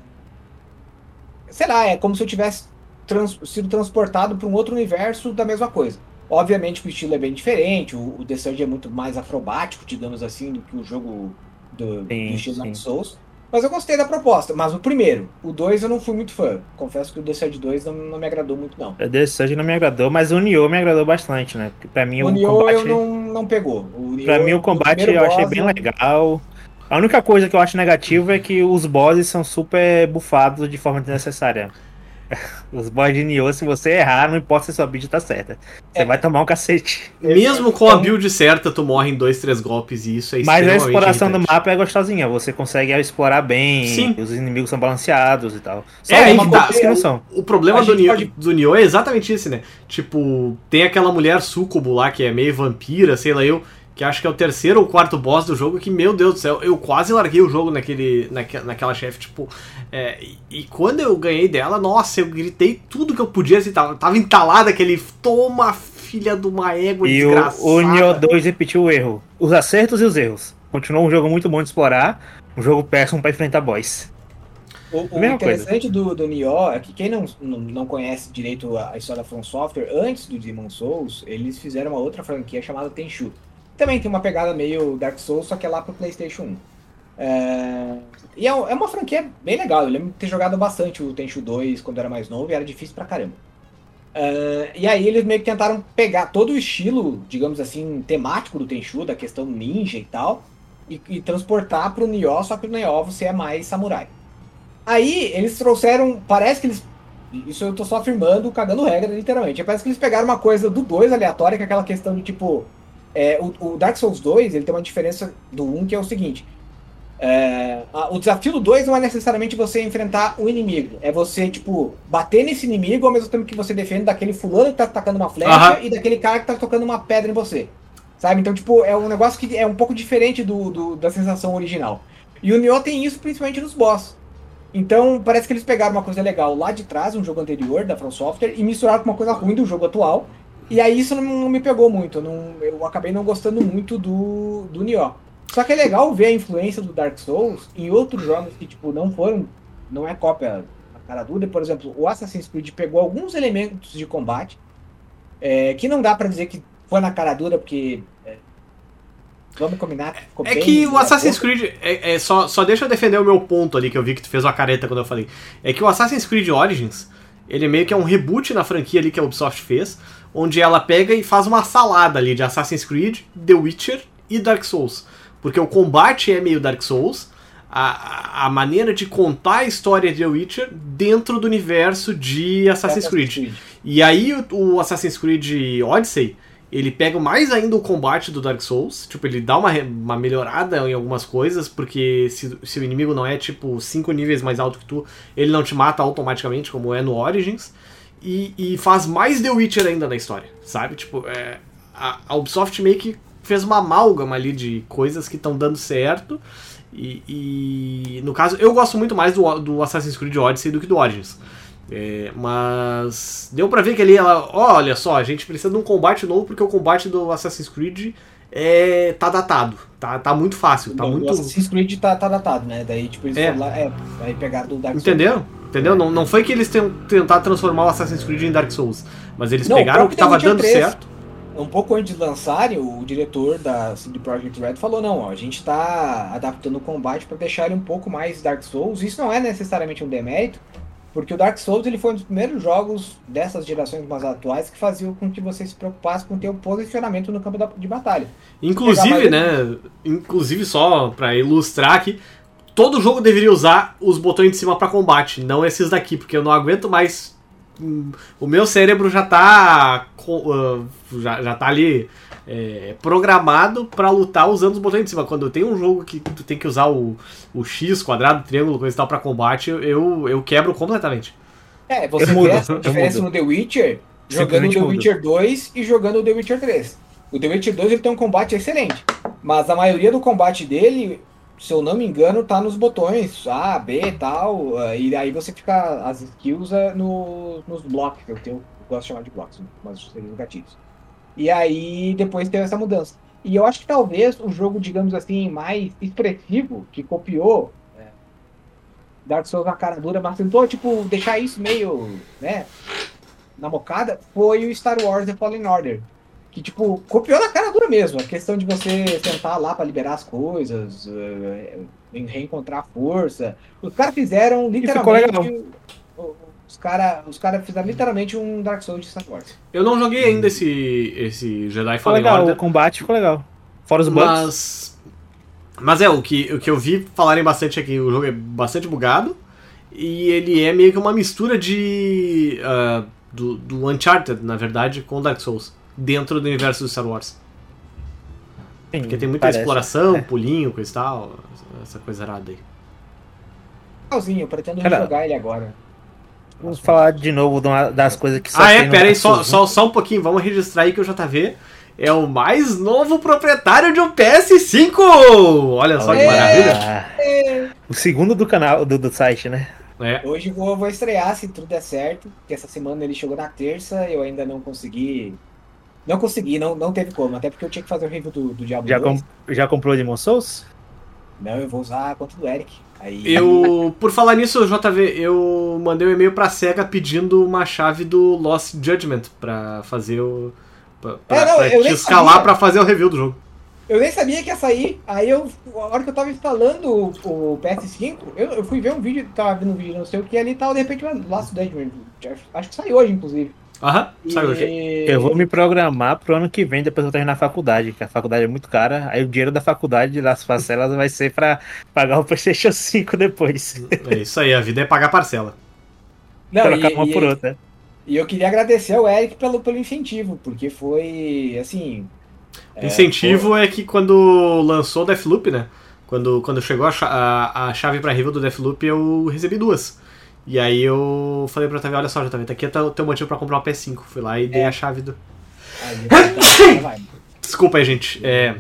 sei lá, é como se eu tivesse trans, sido transportado para um outro universo da mesma coisa. Obviamente que o estilo é bem diferente, o, o The Surge é muito mais acrobático, digamos assim, do que o jogo do, sim, do estilo Dark Souls. Mas eu gostei da proposta. Mas o primeiro, o 2 eu não fui muito fã. Confesso que o The Surge 2 não, não me agradou muito, não. O The Surge não me agradou, mas o Nioh me agradou bastante, né? Porque pra mim o, o Nioh combate... eu não, não pegou. O Nioh, pra mim o combate eu achei bem legal. A única coisa que eu acho negativa é que os bosses são super bufados de forma desnecessária. Os boys de Nioh, se você errar, não importa se sua build tá certa. Você é. vai tomar um cacete. Mesmo com a build certa, tu morre em dois, três golpes e isso é Mas a exploração irritante. do mapa é gostosinha. Você consegue explorar bem, Sim. os inimigos são balanceados e tal. Só é, uma coisa que não são. O problema do Nioh, pode... do Nioh é exatamente isso, né? Tipo, tem aquela mulher sucubo lá que é meio vampira, sei lá eu que acho que é o terceiro ou quarto boss do jogo, que, meu Deus do céu, eu quase larguei o jogo naquele, naque, naquela chefe, tipo, é, e, e, quando eu ganhei dela, nossa, eu gritei tudo que eu podia, assim, tava, tava entalado aquele, toma filha de uma égua e desgraçada. o, o Nioh 2 repetiu o erro, os acertos e os erros. Continuou um jogo muito bom de explorar, um jogo péssimo para enfrentar boss. O, o interessante do, do Nioh é que quem não, não, não conhece direito a, a história da From Software, antes do Demon Souls, eles fizeram uma outra franquia chamada Tenchu também tem uma pegada meio Dark Souls, só que é lá pro PlayStation 1. É... E é, é uma franquia bem legal. Eu lembro de ter jogado bastante o Tenchu 2 quando era mais novo e era difícil pra caramba. Uh, e aí eles meio que tentaram pegar todo o estilo, digamos assim, temático do Tenchu, da questão ninja e tal, e, e transportar pro Nioh, só que no Nioh você é mais samurai. Aí eles trouxeram, parece que eles, isso eu tô só afirmando, cagando regra, literalmente, parece que eles pegaram uma coisa do 2 aleatória, que é aquela questão de tipo, é, o, o, Dark Souls 2 ele tem uma diferença do 1 que é o seguinte: é, a, o desafio do 2 não é necessariamente você enfrentar o inimigo, é você, tipo, bater nesse inimigo ao mesmo tempo que você defende daquele fulano que tá atacando uma flecha uhum. e daquele cara que tá tocando uma pedra em você. Sabe? Então, tipo, é um negócio que é um pouco diferente do, do da sensação original. E o Nioh tem isso principalmente nos boss. Então, parece que eles pegaram uma coisa legal lá de trás, um jogo anterior da From Software, e misturaram com uma coisa ruim do jogo atual, e aí isso não, não me pegou muito. Eu, não, eu acabei não gostando muito do, do Nioh. Só que é legal ver a influência do Dark Souls em outros jogos que, tipo, não foram. Não é cópia na cara dura. Por exemplo, o Assassin's Creed pegou alguns elementos de combate é, que não dá para dizer que foi na cara dura, porque. É, vamos combinar ficou É bem, que o Assassin's Creed. É, é, só, só deixa eu defender o meu ponto ali, que eu vi que tu fez uma careta quando eu falei. É que o Assassin's Creed Origins, ele meio que é um reboot na franquia ali que a Ubisoft fez onde ela pega e faz uma salada ali de Assassin's Creed, The Witcher e Dark Souls. Porque o combate é meio Dark Souls, a, a maneira de contar a história de The Witcher dentro do universo de Assassin's, Creed. Creed. E aí o, o, Assassin's Creed Odyssey, ele pega mais ainda o combate do Dark Souls, tipo, ele dá uma, uma melhorada em algumas coisas, porque se, se o inimigo não é, tipo, cinco níveis mais alto que tu, ele não te mata automaticamente, como é no Origins e, e, faz mais The Witcher ainda na história, sabe? Tipo, é, a, a, Ubisoft meio que fez uma amálgama ali de coisas que estão dando certo. E, e, no caso, eu gosto muito mais do, do Assassin's Creed Odyssey do que do Origins. É, mas deu pra ver que ali ela, olha só, a gente precisa de um combate novo porque o combate do Assassin's Creed é, tá datado, tá, tá muito fácil, tá Bom, muito... O Assassin's Creed tá, tá datado, né? Daí tipo eles é. lá, é, aí pegaram do Dark Souls. Entendeu? Entendeu? Não, não foi que eles tentaram transformar o Assassin's Creed em Dark Souls, mas eles não, pegaram o que estava dando 3, certo. Um pouco antes de lançarem, o diretor da CD Projekt Red falou: não, ó, a gente está adaptando o combate para deixar ele um pouco mais Dark Souls. Isso não é necessariamente um demérito, porque o Dark Souls ele foi um dos primeiros jogos dessas gerações mais atuais que faziam com que você se preocupasse com o posicionamento no campo de batalha. Inclusive, né? Inclusive, só para ilustrar aqui, todo jogo deveria usar os botões de cima para combate, não esses daqui, porque eu não aguento mais. O meu cérebro já tá. Uh, já, já tá ali é, programado para lutar usando os botões de cima. Quando tem um jogo que tu tem que usar o, o X, quadrado, triângulo, coisa e tal pra combate, eu, eu quebro completamente. É, você vê a diferença no The Witcher jogando o The Witcher 2 e jogando o The Witcher 3. O The Witcher 2 ele tem um combate excelente, mas a maioria do combate dele se eu não me engano, tá nos botões A, B e tal. ah, E aí você fica as skills ah, no, nos blocos, que eu, tenho, eu gosto de chamar de blocos, mas seriam os gatilhos. E aí depois teve essa mudança. E eu acho que talvez o jogo, digamos assim, mais expressivo, que copiou é, Dark Souls na cara dura, mas tentou, tipo, deixar isso meio, né, na mocada, foi o Star Wars The Fallen Order. Que, tipo, copiou na cara dura mesmo. A questão de você sentar lá pra liberar as coisas, em reencontrar força. Os caras fizeram literalmente. Os caras os cara fizeram literalmente um Dark Souls de Star Wars. Eu não joguei ainda esse, esse Jedi Ficou Fallen legal, Order. o combate ficou legal. Fora os bugs. Mas. Mas é, o que, o que eu vi falarem bastante aqui, o jogo é bastante bugado. E ele é meio que uma mistura de. ah, do, do Uncharted, na verdade, com Dark Souls. Dentro do universo do Star Wars. Sim, Porque tem muita parece. exploração, É. pulinho, coisa e tal. Essa coisa errada aí. Legalzinho, eu pretendo Cara, jogar ele agora. Vamos falar de novo de uma- das coisas que só ah, é? Pera aí, só, só, só um pouquinho. Vamos registrar aí que o JV é o mais novo proprietário de um PS5! Olha só que Olha, maravilha. O segundo do canal, do, do site, né? É. Hoje eu vou, vou estrear, se tudo der certo. Porque essa semana ele chegou na terça, eu ainda não consegui. Não consegui, não, não teve como. Até porque eu tinha que fazer o review do, do Diablo Já, 2. com- já comprou Demon Souls? Não, eu vou usar a conta do Eric. Aí, Eu, por falar nisso, JV, eu mandei um e-mail pra SEGA pedindo uma chave do Lost Judgment pra fazer o. pra, pra, É, não, pra eu te escalar sabia. pra fazer o review do jogo. Eu nem sabia que ia sair. Aí eu, a hora que eu tava instalando o, o PS5, eu, eu fui ver um vídeo, tava vendo um vídeo, não sei o que ali e tal, de repente o Last Judgment. Acho que saiu hoje, inclusive. Aham, saiu hoje. E- Eu vou me programar pro ano que vem, depois eu terminar a faculdade, que a faculdade é muito cara. Aí o dinheiro da faculdade, das parcelas, vai ser pra pagar o PlayStation 5 depois. É isso aí, a vida é pagar parcela. Não, Trocar e, uma e- por outra. e eu queria agradecer ao Eric pelo, pelo incentivo, porque foi, assim... é, Incentivo é que quando lançou o Deathloop, né? Quando, quando chegou a, a, a chave pra review do Deathloop, eu recebi duas. E aí eu falei pra TV, olha só, JV, tá aqui é o teu motivo pra comprar uma PS5. Fui lá e dei É. a chave do. Aí, vai. Desculpa aí, gente. É...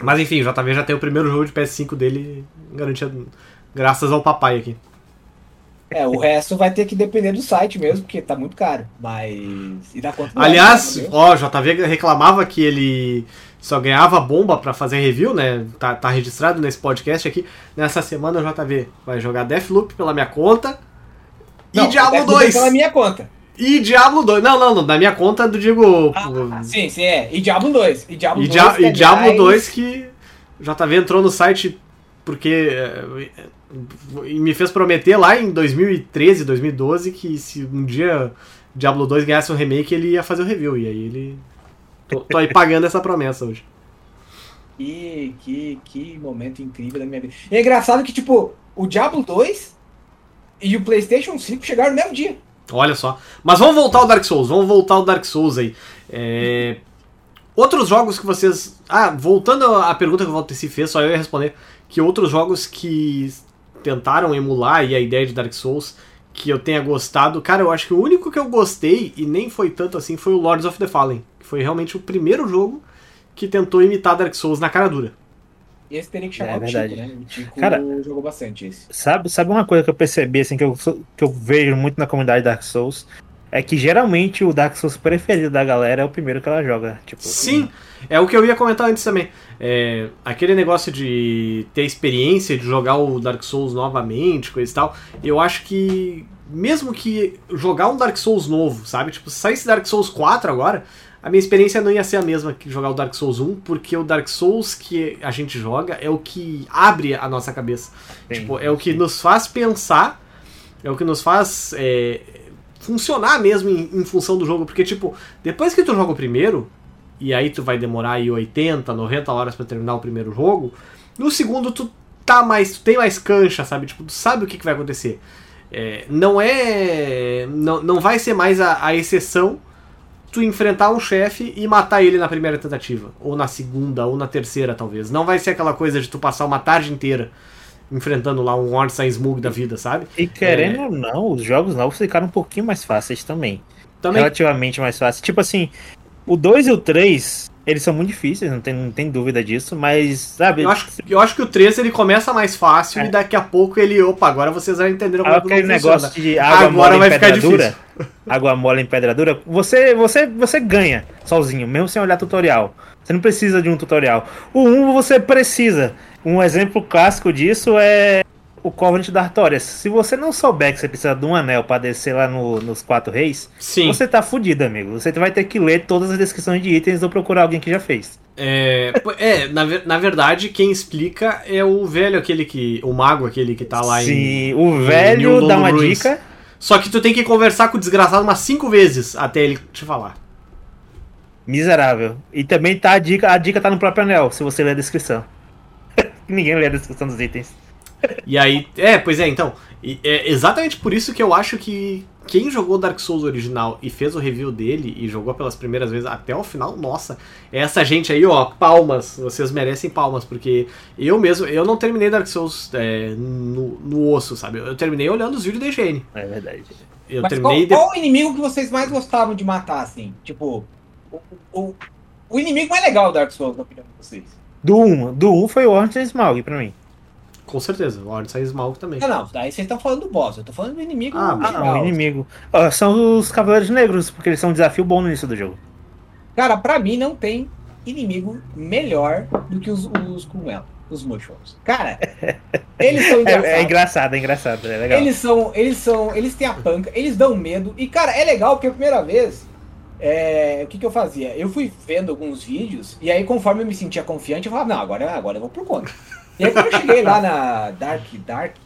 Mas enfim, o JV já tem o primeiro jogo de PS5 dele garantido graças ao papai aqui. É, o resto vai ter que depender do site mesmo, porque tá muito caro. Mas. E da conta Aliás, Eric, ó, o JV reclamava que ele só ganhava bomba pra fazer review, né? Tá, tá registrado nesse podcast aqui. Nessa semana o JV vai jogar Deathloop pela minha conta. Não, e Diablo deve ser 2. Pela minha conta. E Diablo 2. Não, não, não. Da minha conta, do digo. Ah, sim, sim, é. E Diablo 2. E Diablo e, 2. Dia- que e é Diablo mais- 2 que o JV entrou no site porque é, e me fez prometer lá em 2013, 2012 que se um dia Diablo 2 ganhasse um remake ele ia fazer o review. E aí ele. Tô, tô aí pagando essa promessa hoje. Que, que, que momento incrível da minha vida. E é engraçado que, tipo, o Diablo 2 e o PlayStation 5 chegaram no mesmo dia. Olha só. Mas vamos voltar ao Dark Souls. Vamos voltar ao Dark Souls aí. É, Outros jogos que vocês. Ah, voltando à pergunta que o Walter se fez, só eu ia responder. Que outros jogos que tentaram emular a ideia de Dark Souls que eu tenha gostado. Cara, eu acho que o único que eu gostei, e nem foi tanto assim, foi o Lords of the Fallen. Que foi realmente o primeiro jogo que tentou imitar Dark Souls na cara dura. E esse teria que chamar É o verdade. Tico, né? O Tico Cara- jogou bastante esse. Sabe, sabe uma coisa que eu percebi, assim, que eu, que eu vejo muito na comunidade Dark Souls? É que geralmente o Dark Souls preferido da galera é o primeiro que ela joga. Tipo, Sim, é o que eu ia comentar antes também. É, aquele negócio de ter experiência de jogar o Dark Souls novamente, coisa e tal. Eu acho que, mesmo que jogar um Dark Souls novo, sabe? Tipo, se saísse Dark Souls 4 agora, a minha experiência não ia ser a mesma que jogar o Dark Souls 1, porque o Dark Souls que a gente joga é o que abre a nossa cabeça. Sim, tipo, é o que nos faz pensar, é o que nos faz é, funcionar mesmo em, em função do jogo. Porque, tipo, depois que tu joga o primeiro, e aí tu vai demorar aí 80, 90 horas pra terminar o primeiro jogo, no segundo tu tá mais, tu tem mais cancha, sabe? Tipo, tu sabe o que, que vai acontecer. É, não é. Não, não vai ser mais a, a exceção tu enfrentar um chefe e matar ele na primeira tentativa. Ou na segunda, ou na terceira, talvez. Não vai ser aquela coisa de tu passar uma tarde inteira enfrentando lá um Ornstein Smug da vida, sabe? E querendo ou não, os jogos novos ficaram um pouquinho mais fáceis também. Também. Relativamente mais fáceis. Tipo assim, o 2 e o 3 Eles são muito difíceis, não tem, não tem dúvida disso, mas, sabe? Eu acho, eu acho que o 3 ele começa mais fácil É. e daqui a pouco ele. Opa, agora vocês já entenderam como é que aquele negócio de água Agora mole em pedra dura. Água mole em pedra dura. Você, você, você ganha sozinho, mesmo sem olhar tutorial. Você não precisa de um tutorial. O 1 você precisa. Um exemplo clássico disso é o Covenant da Artorias. Se você não souber que você precisa de um anel pra descer lá no- nos quatro reis, Sim. você tá fudido, amigo. Você vai ter que ler todas as descrições de itens ou procurar alguém que já fez. É, é na, na verdade, quem explica é o velho, aquele que. O mago, aquele que tá lá em. Sim, o velho dá uma Ruins. dica. Só que tu tem que conversar com o desgraçado umas cinco vezes até ele te falar. Miserável. E também tá a dica, a dica tá no próprio anel, se você ler a descrição. Ninguém lê a descrição dos itens. E aí. É, pois é, então. é exatamente por isso que eu acho que quem jogou Dark Souls original e fez o review dele e jogou pelas primeiras vezes até o final, nossa, essa gente aí, ó, palmas. Vocês merecem palmas, porque eu mesmo, eu não terminei Dark Souls é, no, no osso, sabe? Eu terminei olhando os vídeos da IGN. É verdade. Eu Mas terminei. qual, qual o inimigo que vocês mais gostavam de matar, assim? Tipo, o, o, o inimigo mais legal do Dark Souls, na opinião de vocês. Do 1, do 1 foi o Ornstein Smaug pra mim. Com certeza, o Lord Sai Smaug também. Não, não, daí vocês estão falando do boss, eu tô falando do inimigo Ah, Ah, não, o inimigo. Ó, são os Cavaleiros Negros, porque eles são um desafio bom no início do jogo. Cara, pra mim não tem inimigo melhor do que os, os cogumelos, os mushrooms. Cara, eles são É, engraçados. é engraçado, é engraçado, é legal. Eles são, eles são, eles têm a panca, eles dão medo. E, cara, é legal porque a primeira vez, é, o que, que eu fazia? Eu fui vendo alguns vídeos, e aí conforme eu me sentia confiante, eu falava, não, agora, agora eu vou por conta. E aí quando eu cheguei lá na Dark, Dark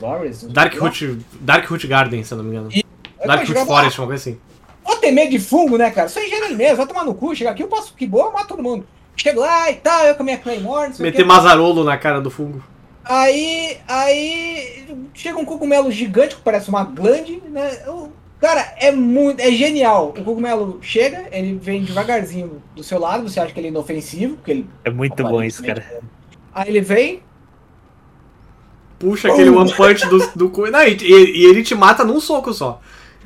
Forest... Dark Root, Dark Root Garden, se eu não me engano. aí Dark eu Root Forest, uma coisa assim. "Ah, Vou ter medo de fungo, né, cara? Sou engenheiro mesmo, vai tomar no cu, chega aqui, eu passo que boa, eu mato todo mundo. Chego lá e tal, eu com a minha Claymore, Meter mazarolo na cara do fungo. Aí, aí chega um cogumelo gigante que parece uma glande, né? O- Cara, é muito, é genial. O cogumelo chega, ele vem devagarzinho do seu lado, você acha que ele é inofensivo, porque ele. É muito bom isso, cara. Aí ele vem, Puxa aquele one punch do, do cu. Não, e, e ele te mata num soco só.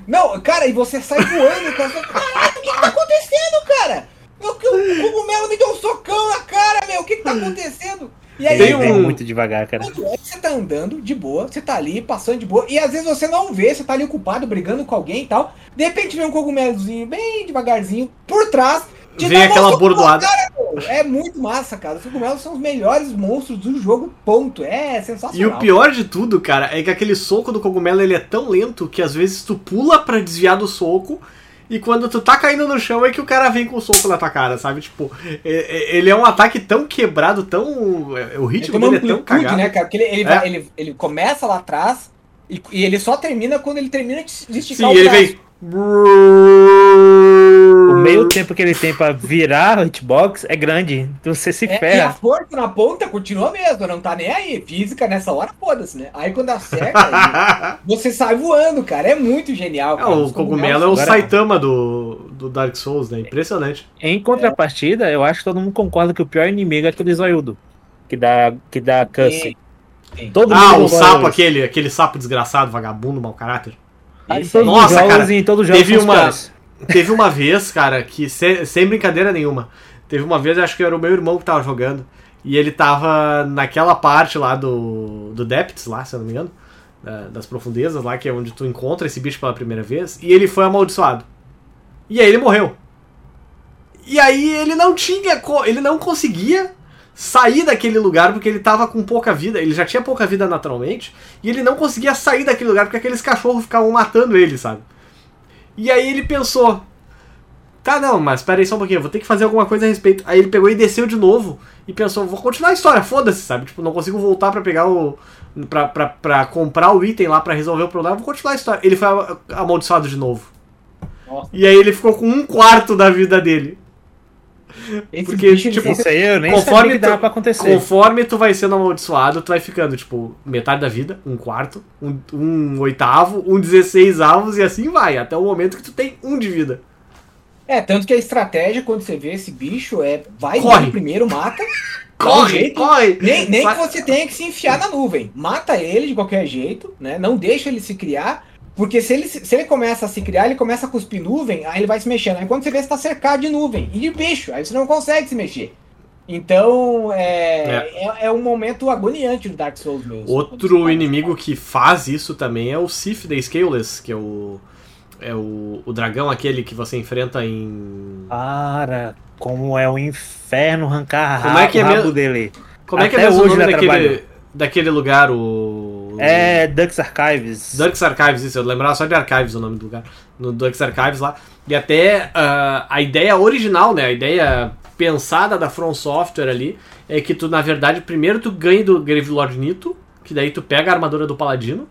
não, cara, e você sai voando, cara. Caralho, o que, que tá acontecendo, cara? O, que- o cogumelo me deu um socão na cara, meu. O que, que tá acontecendo? E aí, Tem Ele um- vem muito devagar, cara. É você tá andando de boa, você tá ali passando de boa, e às vezes você não vê, você tá ali ocupado, brigando com alguém e tal. De repente vem um cogumelozinho bem devagarzinho por trás. Vem aquela bordoada. meu. É muito massa, cara. Os cogumelos são os melhores monstros do jogo, ponto. É sensacional. E o pior de tudo, cara, é que aquele soco do cogumelo ele é tão lento que às vezes tu pula pra desviar do soco. E quando tu tá caindo no chão é que o cara vem com o soco na tua cara, sabe? Tipo, é- é- ele é um ataque tão quebrado, tão. é- O Ele ritmo dele é tão amplitude, cagado. né, cara? Porque ele, ele, É. vai- ele, ele começa lá atrás e, e ele só termina quando ele termina de, de Sim, esticar o ele braço. vem. O meio tempo que ele tem pra virar o hitbox é grande. Então você se É, e a ferra. força na ponta continua mesmo, não tá nem aí. Física nessa hora, foda-se, né? Aí quando acerta, aí você sai voando, cara. É muito genial. É, Cara. o Os cogumelo é o Agora- Saitama do, do Dark Souls, né? Impressionante. Em contrapartida, eu acho que todo mundo concorda que o pior inimigo é aquele zoiudo. Que dá, que dá sim. Todo Ah, mundo o sapo isso. aquele, aquele sapo desgraçado, vagabundo, mau caráter. Todos aí. os Nossa, jogos, cara, em todos os jogos teve uma-. Teve uma vez, cara, que se- sem brincadeira nenhuma, teve uma vez, acho que era o meu irmão que tava jogando, e ele tava naquela parte lá do, do Depths, lá, se eu não me engano, da- das profundezas lá, que é onde tu encontra esse bicho pela primeira vez, e ele foi amaldiçoado. E aí ele morreu. E aí ele não tinha, ele não conseguia sair daquele lugar porque ele tava com pouca vida, ele já tinha pouca vida naturalmente, e ele não conseguia sair daquele lugar porque aqueles cachorros ficavam matando ele, sabe? E aí ele pensou, tá não, mas pera aí só um pouquinho, eu vou ter que fazer alguma coisa a respeito. Aí ele pegou e desceu de novo e pensou, vou continuar a história, foda-se, sabe? Tipo, não consigo voltar pra pegar o... Pra, pra, pra comprar o item lá pra resolver o problema, vou continuar a história. Ele foi amaldiçoado de novo. Nossa. E aí ele ficou com um quarto da vida dele. Esses Porque, tipo, Isso aí eu nem Conforme que tu- pra acontecer. Conforme tu vai sendo amaldiçoado, tu vai ficando, tipo, metade da vida, um quarto, um, um oitavo, um dezesseis avos e assim vai, até o momento que tu tem um de vida. É, tanto que a estratégia, quando você vê esse bicho, é vai Corre. primeiro, mata. dá Corre, jeito. corre! Nem, nem que você tenha que se enfiar na nuvem. Mata ele de qualquer jeito, né? Não deixa ele se criar. Porque se ele, se ele começa a se criar, ele começa a cuspir nuvem, aí ele vai se mexendo. Aí quando você vê, você tá cercado de nuvem e de bicho, aí você não consegue se mexer. Então, é, é. é, é um momento agoniante do Dark Souls mesmo. Outro inimigo que faz isso também é o Sif da Scaleless, que é o. É o, o dragão aquele que você enfrenta em. Para, como é o um inferno arrancar como é que é o rabo mesmo? dele. Como é que é Até mesmo o hoje nome daquele, trabalho. daquele lugar? O. É Ducks Archives. Ducks Archives, isso, eu lembrava só de Archives o nome do lugar. No Ducks Archives lá. E até ah, a ideia original, né? A ideia pensada da From Software ali é que tu, na verdade, primeiro tu ganha do Gravelord Nito, que daí tu pega a armadura do Paladino,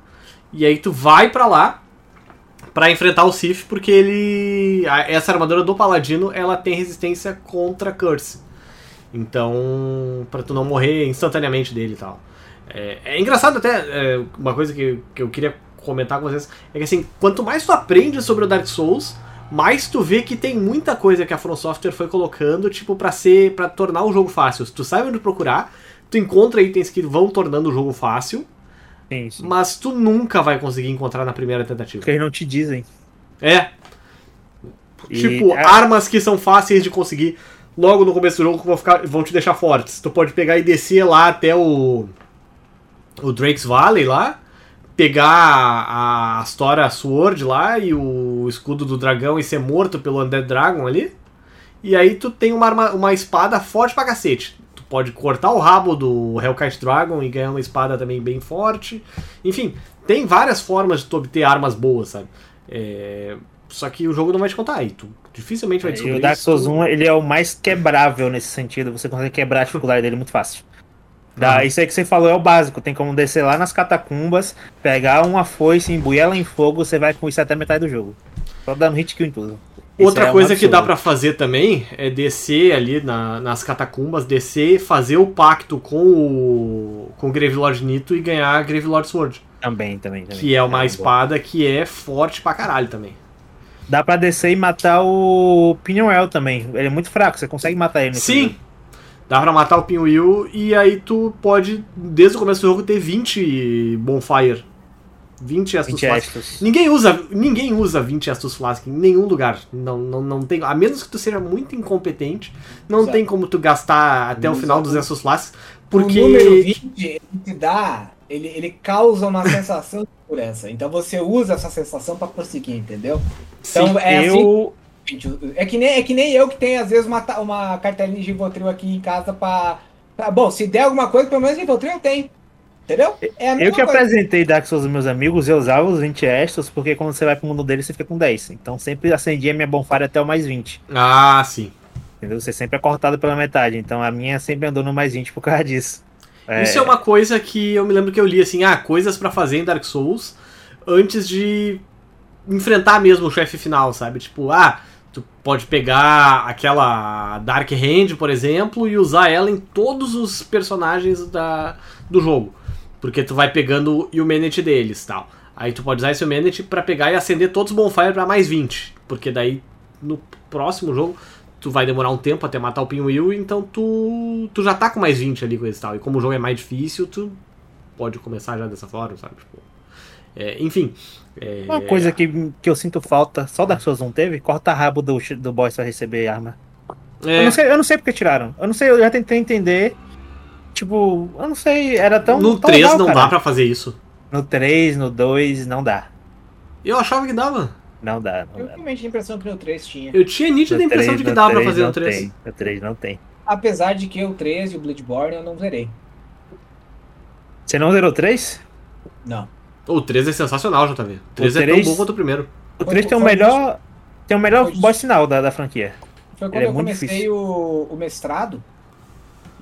e aí tu vai pra lá pra enfrentar o Sif, porque ele. a- Essa armadura do Paladino ela tem resistência contra Curse. Então, pra tu não morrer instantaneamente dele e tal. É, é engraçado até, é, uma coisa que, que eu queria comentar com vocês, é que assim, quanto mais tu aprende sobre o Dark Souls, mais tu vê que tem muita coisa que a From Software foi colocando, tipo, pra ser, para tornar o jogo fácil. Se tu sabe onde procurar, tu encontra itens que vão tornando o jogo fácil, Sim, sim. mas tu nunca vai conseguir encontrar na primeira tentativa. Porque eles não te dizem. É. E- Tipo, é- armas que são fáceis de conseguir logo no começo do jogo que vão, ficar, vão te deixar fortes. Tu pode pegar e descer lá até o. O Drake's Valley lá. Pegar a Astora Sword lá e o escudo do dragão e ser morto pelo Undead Dragon ali. E aí tu tem uma, arma, uma espada forte pra cacete. Tu pode cortar o rabo do Hellkite Dragon e ganhar uma espada também bem forte. Enfim, tem várias formas de tu obter armas boas, sabe? É, Só que o jogo não vai te contar. E tu dificilmente vai E descobrir o Dark. Souls 1 ele é o mais quebrável nesse sentido. Você consegue quebrar a dificuldade dele muito fácil. Da, Aham. Isso aí que você falou é o básico. Tem como descer lá nas catacumbas, pegar uma foice, embuir ela em fogo, você vai com isso até a metade do jogo. Só dando hit kill em tudo. Isso Outra é um coisa que dá pra fazer também é descer ali na- nas catacumbas, descer, fazer o pacto com o, com o Gravelord Nito e ganhar a Gravelord Sword. Também, também, também. Que é uma bom. espada que é forte pra caralho também. Dá pra descer e matar o Pinwell também. Ele é muito fraco, você consegue matar ele. nesse Sim! Dá pra matar o Pinwheel e aí tu pode, desde o começo do jogo, ter 20 Bonfire. 20 Estus 20 Flask. Estus. Ninguém usa, ninguém usa 20 Estus Flask em nenhum lugar. Não, não, não tem, a menos que tu seja muito incompetente, não Exato. tem como tu gastar até o final dos Estus Flasks, O porque número 20, ele te dá, ele, ele causa uma sensação de segurança. Então você usa essa sensação pra prosseguir, entendeu? Então Sim, é assim, eu. gente, é que nem é que nem eu que tenho às vezes uma, uma cartelinha de Rivotril aqui em casa pra, pra- bom, se der alguma coisa, pelo menos Rivotril eu tenho. Entendeu? É a Eu que coisa. apresentei Dark Souls aos meus amigos, eu usava os 20 Estus, porque quando você vai pro mundo dele, você fica com 10. Então sempre acendia minha bonfire até o mais 20. Ah, sim. Entendeu? Você sempre é cortado pela metade. Então a minha sempre andou no mais 20 por causa disso. Isso é uma coisa que eu me lembro que eu li assim, ah, coisas pra fazer em Dark Souls antes de enfrentar mesmo o chefe final, sabe? Tipo, ah, pode pegar aquela Dark Hand, por exemplo, e usar ela em todos os personagens da, do jogo. Porque tu vai pegando o Humanity deles tal. Aí tu pode usar esse Humanity pra pegar e acender todos os Bonfire pra mais 20. Porque daí no próximo jogo tu vai demorar um tempo até matar o Pinwheel, então tu, tu já tá com mais 20 ali com esse tal. E como o jogo é mais difícil, tu pode começar já dessa forma, sabe? Tipo, é, enfim. É, Uma coisa que, que eu sinto falta, só Dark Souls não teve, corta rabo do, do boss pra receber arma. é, Eu, não sei, eu não sei porque tiraram. Eu não sei, eu já tentei entender. Tipo, eu não sei, era tão. no tão 3 legal, não cara. dá pra fazer isso. No 3, no 2, não dá. Eu achava que dava. Não dá, não Eu dá. realmente tinha a impressão que no 3 tinha. Eu tinha nítida No impressão 3, de que dava pra 3 fazer não no 3. Tem, no 3 não tem. Apesar de que o 3 e o Bloodborne eu não zerei. Você não zerou o 3? Não. O 3 é sensacional, JV. O 3 é tão 3 bom quanto o primeiro. O Foi- 3 tem o melhor. Tem o melhor Foi boss final da, da franquia. Foi quando Ele é eu muito comecei o, o mestrado.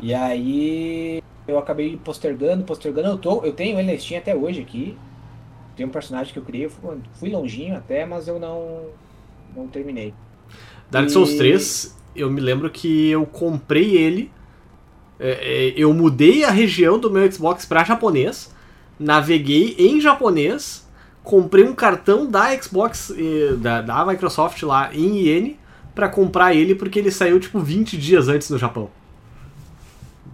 E aí eu acabei postergando, postergando. Eu, tô, eu tenho ele na Steam até hoje aqui. Tem um personagem que eu criei, fui longinho até, mas eu não, não terminei. Dark E- Souls 3, eu me lembro que eu comprei ele. é, é, eu mudei a região do meu Xbox pra japonês. Naveguei em japonês. Comprei um cartão da Xbox, eh, da, da Microsoft lá em iene, pra comprar ele porque ele saiu tipo 20 dias antes no Japão.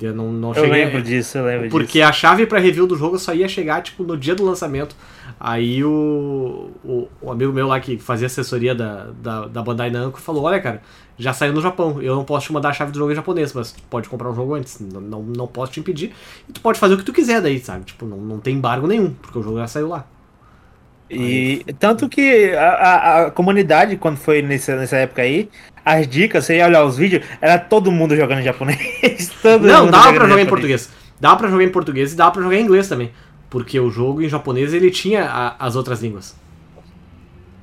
Eu não, não Eu cheguei. lembro disso, eu lembro Porque disso. a chave pra review do jogo só ia chegar, tipo, no dia do lançamento. Aí o, o, o amigo meu lá que fazia assessoria da, da, da Bandai Namco falou, olha, cara, já saiu no Japão. Eu não posso te mandar a chave do jogo em japonês, mas tu pode comprar o jogo antes. Não, não, não posso te impedir. E tu pode fazer o que tu quiser daí, sabe? Tipo, não, não tem embargo nenhum, porque o jogo já saiu lá. E tanto que a, a, a comunidade, quando foi nessa, nessa época aí, as dicas, você ia olhar os vídeos, era todo mundo jogando em japonês. todo não, mundo dava pra jogar em japonês. português. Dava pra jogar em português e dava pra jogar em inglês também. Porque o jogo em japonês ele tinha a- as outras línguas.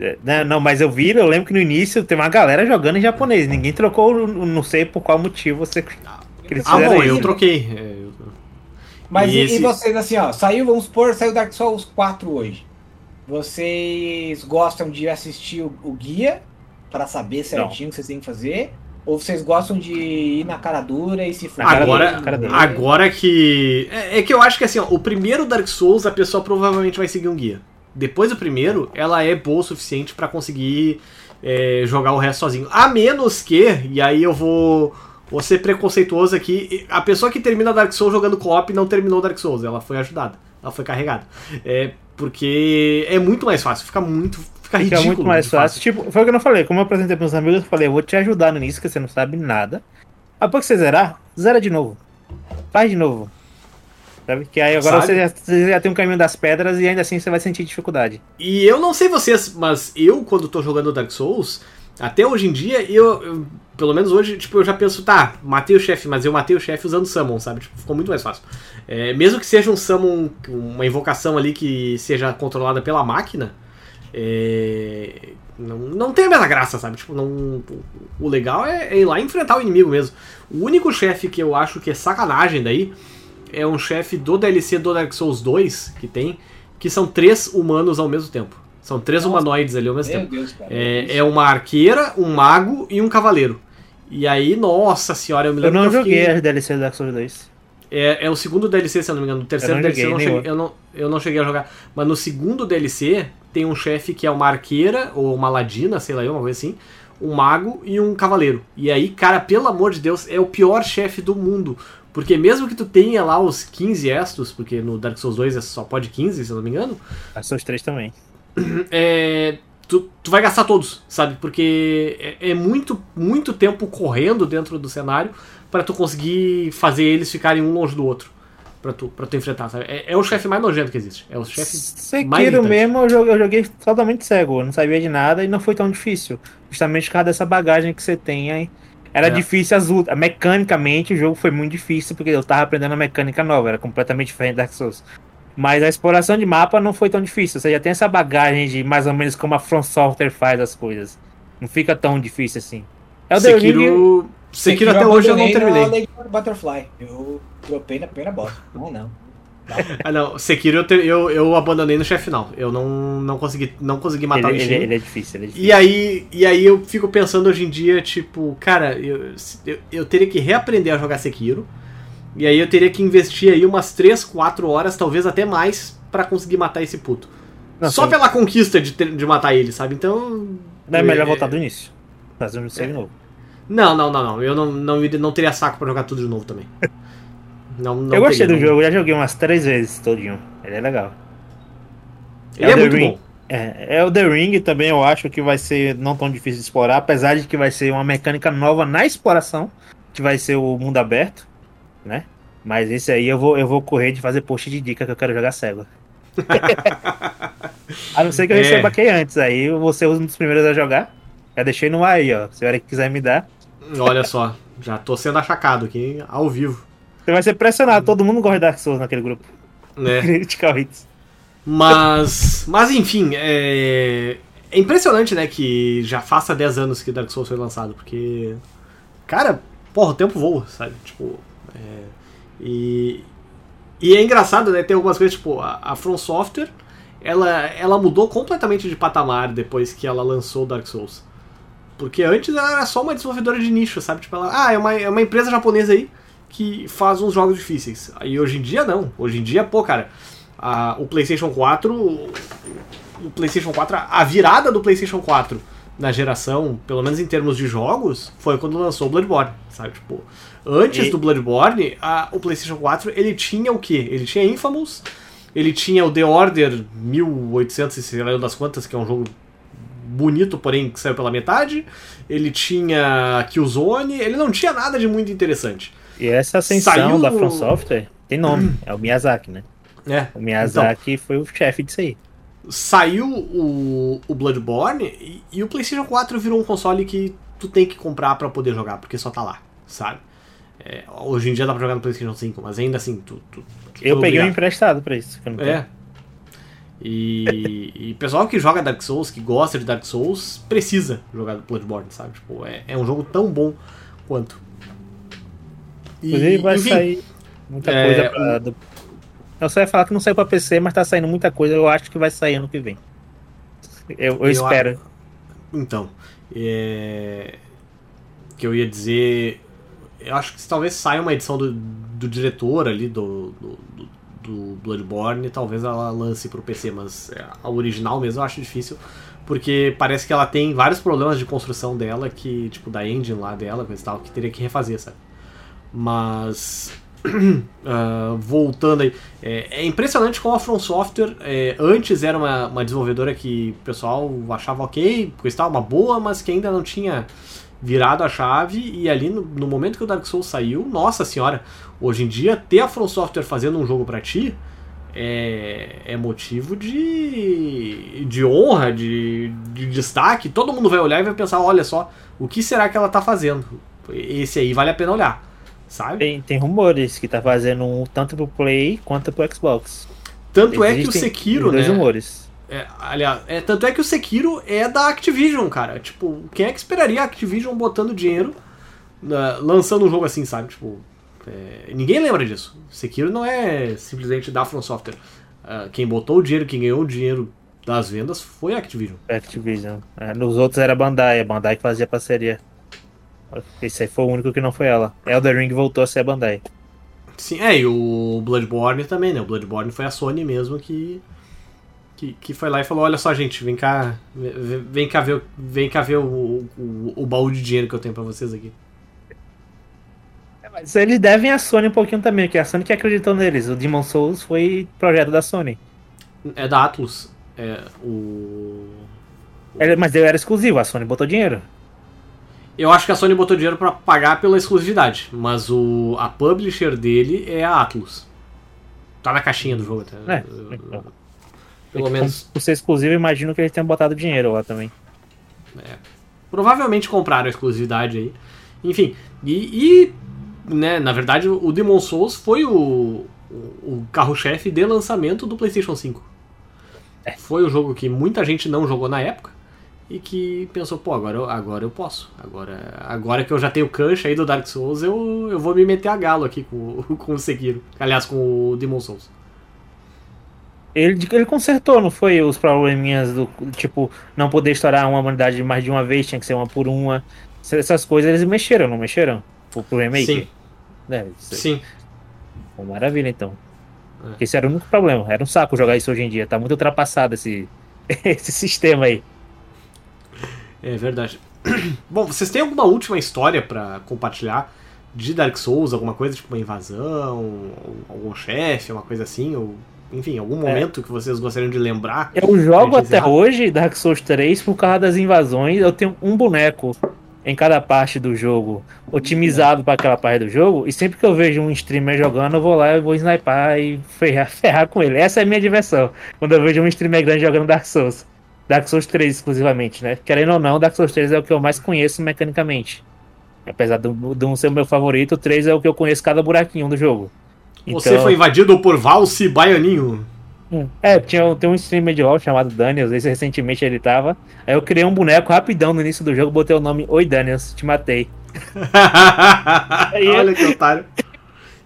É, Não, não, mas eu vi, eu lembro que no início tem uma galera jogando em japonês. Ninguém trocou, não sei por qual motivo você. Ah, fizeram bom, isso. eu troquei. É, eu- Mas E e, esse- e vocês, assim, ó, saiu, vamos supor, saiu Dark Souls 4 hoje. Vocês gostam de assistir o, o guia para saber certinho o que vocês têm que fazer? Ou vocês gostam de ir na cara dura e se cara Agora, agora que. É, é que eu acho que assim, ó, o primeiro Dark Souls a pessoa provavelmente vai seguir um guia. Depois do primeiro, ela é boa o suficiente pra conseguir é, jogar o resto sozinho. A menos que, e aí eu vou, vou ser preconceituoso aqui, a pessoa que termina Dark Souls jogando co-op não terminou Dark Souls, ela foi ajudada, ela foi carregada. É, porque é muito mais fácil, fica muito. Fica, Fica ridículo. muito mais fácil. Tipo, foi o que eu não falei. Como eu apresentei pros amigos, eu falei, eu vou te ajudar no início, que você não sabe nada. Após que você zerar, zera de novo. Faz de novo. Sabe? Que aí agora você já, você já tem um caminho das pedras e ainda assim você vai sentir dificuldade. E eu não sei vocês, mas eu, quando tô jogando Dark Souls, até hoje em dia, eu, eu- pelo menos hoje, tipo, eu já penso, tá, matei o chefe, mas eu matei o chefe usando Summon, sabe? Tipo, ficou muito mais fácil. É, mesmo que seja um Summon, uma invocação ali que seja controlada pela máquina, é, não, não tem a mesma graça, sabe? Tipo, não, o legal é, é ir lá enfrentar o inimigo mesmo. O único chefe que eu acho que é sacanagem daí é um chefe do DLC do Dark Souls 2 que tem, que são três humanos ao mesmo tempo. São três Nossa. humanoides ali ao mesmo Meu tempo. Deus, cara. É, é uma arqueira, um mago e um cavaleiro. E aí, nossa senhora, eu me Eu lembro não que eu joguei fiquei- as DLC do Dark Souls 2. é, é o segundo DLC, se eu não me engano. No terceiro Eu não DLC eu não, cheguei, eu, não, eu não cheguei a jogar. Mas no segundo DLC tem um chefe que é uma arqueira, ou uma ladina, sei lá, eu, uma coisa assim. Um mago e um cavaleiro. E aí, cara, pelo amor de Deus, é o pior chefe do mundo. Porque mesmo que tu tenha lá os 15 estos, porque no Dark Souls 2 é só pode 15, se eu não me engano. Dark Souls 3 também. é, tu, tu vai gastar todos, sabe? Porque é, é muito, muito tempo correndo dentro do cenário pra tu conseguir fazer eles ficarem um longe do outro. Pra tu, pra tu enfrentar, sabe? É, é o chefe mais nojento que existe. É o chefe mais Sekiro mesmo eu joguei, eu joguei totalmente cego, eu não sabia de nada e não foi tão difícil. Justamente por causa dessa bagagem que você tem aí. Era É. difícil as lutas. Mecanicamente o jogo foi muito difícil, porque eu tava aprendendo a mecânica nova, era completamente diferente da Dark Souls. Mas a exploração de mapa não foi tão difícil. Você já tem essa bagagem de mais ou menos como a From Software faz as coisas. Não fica tão difícil assim. É o Ring. Sekiro, Sekiro até hoje eu não terminei. Lady Butterfly. Eu dropei na primeira bosta. Não, não. Ah, não. Sekiro eu, te- eu, eu abandonei no chefe final. Eu não, não, consegui, não consegui matar Ele, o ele, bichinho. ele é difícil, ele é difícil. E aí, e aí eu fico pensando hoje em dia, tipo, cara, eu, eu, eu teria que reaprender a jogar Sekiro. E aí eu teria que investir aí umas 3, 4 horas, talvez até mais, pra conseguir matar esse puto. Não, Só só- pela conquista de, ter- de matar ele, sabe? Então. Não é melhor é- voltar do início. Fazer um save novo. Não, não, não, não. Eu não, não, não teria saco pra jogar tudo de novo também. Não, não eu gostei teria, do não. jogo, já joguei umas três vezes todinho. Ele é legal. Ele é, o The muito Ring. bom. É, é o The Ring também, eu acho que vai ser não tão difícil de explorar, apesar de que vai ser uma mecânica nova na exploração, que vai ser o mundo aberto, né? Mas esse aí eu vou, eu vou correr de fazer post de dica que eu quero jogar cego. a não ser que eu É. receba aqui antes, aí vou ser um dos primeiros a jogar. Já deixei no ar aí, ó. Se a hora que quiser me dar. Olha só, já tô sendo achacado aqui ao vivo. Você vai ser pressionado, todo mundo gosta de Dark Souls naquele grupo. Né? Critical Hits. Mas, mas enfim, é... é impressionante, né, que já faça 10 anos que Dark Souls foi lançado, porque, cara, porra, o tempo voa, sabe? Tipo, é... e, e é engraçado, né, tem algumas coisas, tipo, a, a From Software, ela, ela mudou completamente de patamar depois que ela lançou Dark Souls. Porque antes ela era só uma desenvolvedora de nicho, sabe? Tipo, ela, ah, é uma, é uma empresa japonesa aí que faz uns jogos difíceis. Aí hoje em dia não. Hoje em dia, pô, cara, a- o PlayStation 4, o PlayStation 4, a virada do PlayStation 4 na geração, pelo menos em termos de jogos, foi quando lançou Bloodborne, sabe? Tipo, antes E- do Bloodborne, a- o PlayStation 4 ele tinha o quê? Ele tinha Infamous, ele tinha o The Order 1800 e sei lá das quantas, que é um jogo bonito, porém que saiu pela metade. Ele tinha Killzone, ele não tinha nada de muito interessante. E essa ascensão Saiu- da From Software tem nome, é o Miyazaki, né? É, O Miyazaki foi o chefe disso aí. saiu o, o Bloodborne e, e o PlayStation 4 virou um console que tu tem que comprar pra poder jogar, porque só tá lá, sabe? É, hoje em dia dá pra jogar no PlayStation 5, mas ainda assim, tu. tu tu Eu peguei um emprestado pra isso. É. E, pessoal que joga Dark Souls, que gosta de Dark Souls, precisa jogar Bloodborne, sabe? Tipo, é, é um jogo tão bom quanto. E, Inclusive vai enfim, sair muita é, coisa pra. Do... Eu só ia falar que não saiu pra PC, mas tá saindo muita coisa. Eu acho que vai sair ano que vem. Eu, eu Eu espero. Então, é... que eu ia dizer, eu acho que talvez saia uma edição do, do diretor ali do, do, do- Bloodborne, talvez ela lance pro PC, mas é, a original mesmo eu acho difícil, porque parece que ela tem vários problemas de construção dela, que tipo da engine lá dela, coisa tal, que teria que refazer, sabe? Mas ah, voltando aí, é, é impressionante como a From Software é, antes era uma, uma desenvolvedora que o pessoal achava ok, porque estava uma boa, mas que ainda não tinha virado a chave. E ali no, no momento que o Dark Souls saiu, nossa senhora, hoje em dia ter a From Software fazendo um jogo pra ti é, é motivo de, de honra, de, de destaque. Todo mundo vai olhar e vai pensar: olha só, o que será que ela tá fazendo? Esse aí vale a pena olhar, sabe? Tem, tem rumores que tá fazendo um tanto pro Play quanto pro Xbox. Tanto é que o Existem Sekiro, né? rumores. É, aliás, é, tanto é que o Sekiro é da Activision, cara. Tipo, quem é que esperaria a Activision botando dinheiro, na- lançando um jogo assim, sabe? Tipo, é, ninguém lembra disso. Sekiro não é simplesmente da From Software. Ah, quem botou o dinheiro, quem ganhou o dinheiro das vendas foi a Activision. Activision. É, nos outros era a Bandai, a Bandai que fazia parceria. Esse aí foi o único que não foi ela. Elder Ring voltou a ser a Bandai. Sim, é, e o Bloodborne também, né? O Bloodborne foi a Sony mesmo que, que, que foi lá e falou, olha só, gente, vem cá, vem, cá ver, o- vem cá ver o, o, o baú de dinheiro que eu tenho pra vocês aqui. Mas eles devem a Sony um pouquinho também, que é a Sony que acreditou neles. O Demon Souls foi projeto da Sony. É da Atlus. É, o... Ele- mas era exclusivo, a Sony botou dinheiro. Eu acho que a Sony botou dinheiro pra pagar pela exclusividade, mas o, a publisher dele é a Atlus. Tá na caixinha do jogo até. É, Pelo menos. Por ser exclusivo, imagino que eles tenham botado dinheiro lá também. Provavelmente compraram a exclusividade aí. Enfim, e, e, né, na verdade, o Demon Souls foi o, o, carro-chefe de lançamento do PlayStation 5. Foi o jogo que muita gente não jogou na época e que pensou, pô, agora eu, agora eu posso. Agora, agora que eu já tenho cancha aí do Dark Souls, eu, eu vou me meter a galo aqui com, o- com o Sekiro. Aliás, com o Demon Souls. Ele, ele consertou, não foi? Os probleminhas do tipo, não poder estourar uma unidade mais de uma vez, tinha que ser uma por uma. Essas coisas eles mexeram, não mexeram? Pro, pro remake? Sim. É, isso aí. Sim. Pô, maravilha, então. É. Esse era o único problema. Era um saco jogar isso hoje em dia. Tá muito ultrapassado esse, esse sistema aí. É verdade. Bom, vocês têm alguma última história pra compartilhar de Dark Souls? Alguma coisa, tipo uma invasão, algum chefe, uma coisa assim? Ou, enfim, algum momento que vocês gostariam de lembrar? Eu jogo até hoje Dark Souls 3 por causa das invasões. Eu tenho um boneco em cada parte do jogo, otimizado para aquela parte do jogo. E sempre que eu vejo um streamer jogando, eu vou lá e vou snipar e ferrar, ferrar com ele. Essa é a minha diversão. Quando eu vejo um streamer grande jogando Dark Souls. Dark Souls 3 exclusivamente, né? Querendo ou não, Dark Souls 3 é o que eu mais conheço mecanicamente. Apesar de um- de um ser o meu favorito, o 3 é o que eu conheço cada buraquinho do jogo. Você Então- foi invadido por Valse Baianinho. Hum. É, tinha, tem um streamer de LoL chamado Daniels, esse recentemente ele tava. Aí eu criei um boneco rapidão no início do jogo, botei o nome Oi Daniels, te matei. Olha que otário.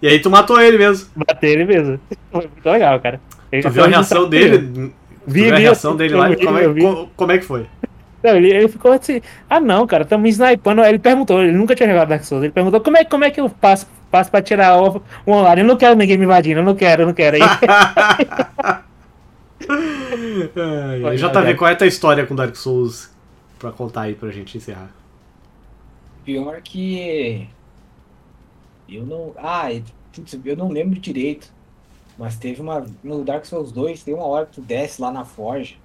E aí tu matou ele mesmo. Matei ele mesmo. Foi muito legal, cara. Ele Tu viu a reação dele? Vi, viu a vi, reação dele lá? vi, Como é, vi. co- como é que foi? Não, ele, ele ficou assim, ah não, cara, estamos snipando. Aí ele perguntou, ele nunca tinha jogado Dark Souls. Ele perguntou como é, como é que eu passo, passo pra tirar o, o online. Eu não quero ninguém me invadindo, eu não quero, eu não quero. Aí, Ai, ai, JV, qual é a tua história com Dark Souls? pra contar aí pra gente encerrar? Pior que. Eu não. Ah, é- eu não lembro direito. Mas teve uma. No Dark Souls 2, tem uma hora que tu desce lá na Forja.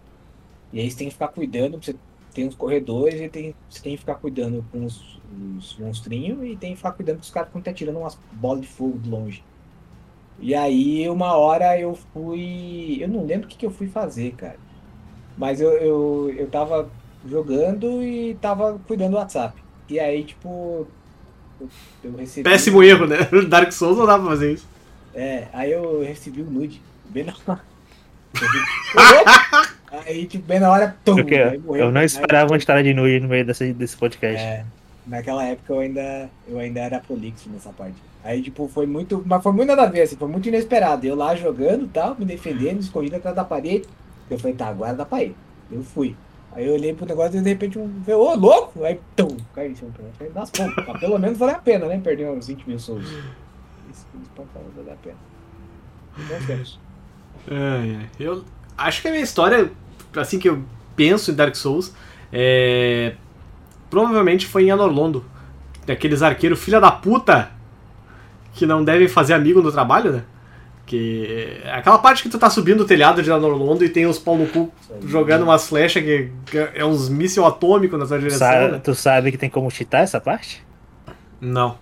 E aí você tem que ficar cuidando. Você tem uns corredores e tem, você tem que ficar cuidando com os, os monstrinhos e tem que ficar cuidando com os caras que estão tirando umas bolas de fogo de longe. E aí, uma hora eu fui. Eu não lembro o que, que eu fui fazer, cara. Mas eu, eu, eu tava jogando e tava cuidando do WhatsApp. E aí, tipo. Eu, eu recebi. Péssimo erro, né? Dark Souls não dá pra fazer isso. É, aí eu recebi o nude. Bem na hora. Eu aí, tipo, bem na hora. Tum, aí morreu. eu não Aí, esperava uma história de nude no meio desse, desse podcast. É, naquela época eu ainda, eu ainda era prolixo nessa parte. Aí, tipo, foi muito. Mas foi muito nada a ver, assim, foi muito inesperado. Eu lá jogando tal, me defendendo, escondido atrás da parede. Eu falei, tá, agora dá pra ir. Eu fui. Aí eu olhei pro negócio e de repente um. Ô, louco! Aí, tum, caí em cima do Falei, das poucas. Mas pelo menos valeu a pena, né? Perder uns 20 mil souls. Isso, isso pode falar, valeu a pena. Ai. Eu acho que a minha história, assim que eu penso em Dark Souls, é. Provavelmente foi em Anorlondo. Daqueles arqueiros filha da puta que não devem fazer amigo no trabalho, né? Que. é Aquela parte que tu tá subindo o telhado de Anorlondo e tem os pau no cu jogando umas flechas que, é uns míssil atômico na tua direção, Sabe- né? tu sabe que tem como cheatar essa parte? Não.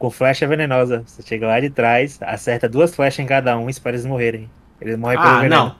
Com flecha venenosa. Você chega lá de trás, acerta duas flechas em cada um e espera eles morrerem. Eles morrem pelo Ah, veneno.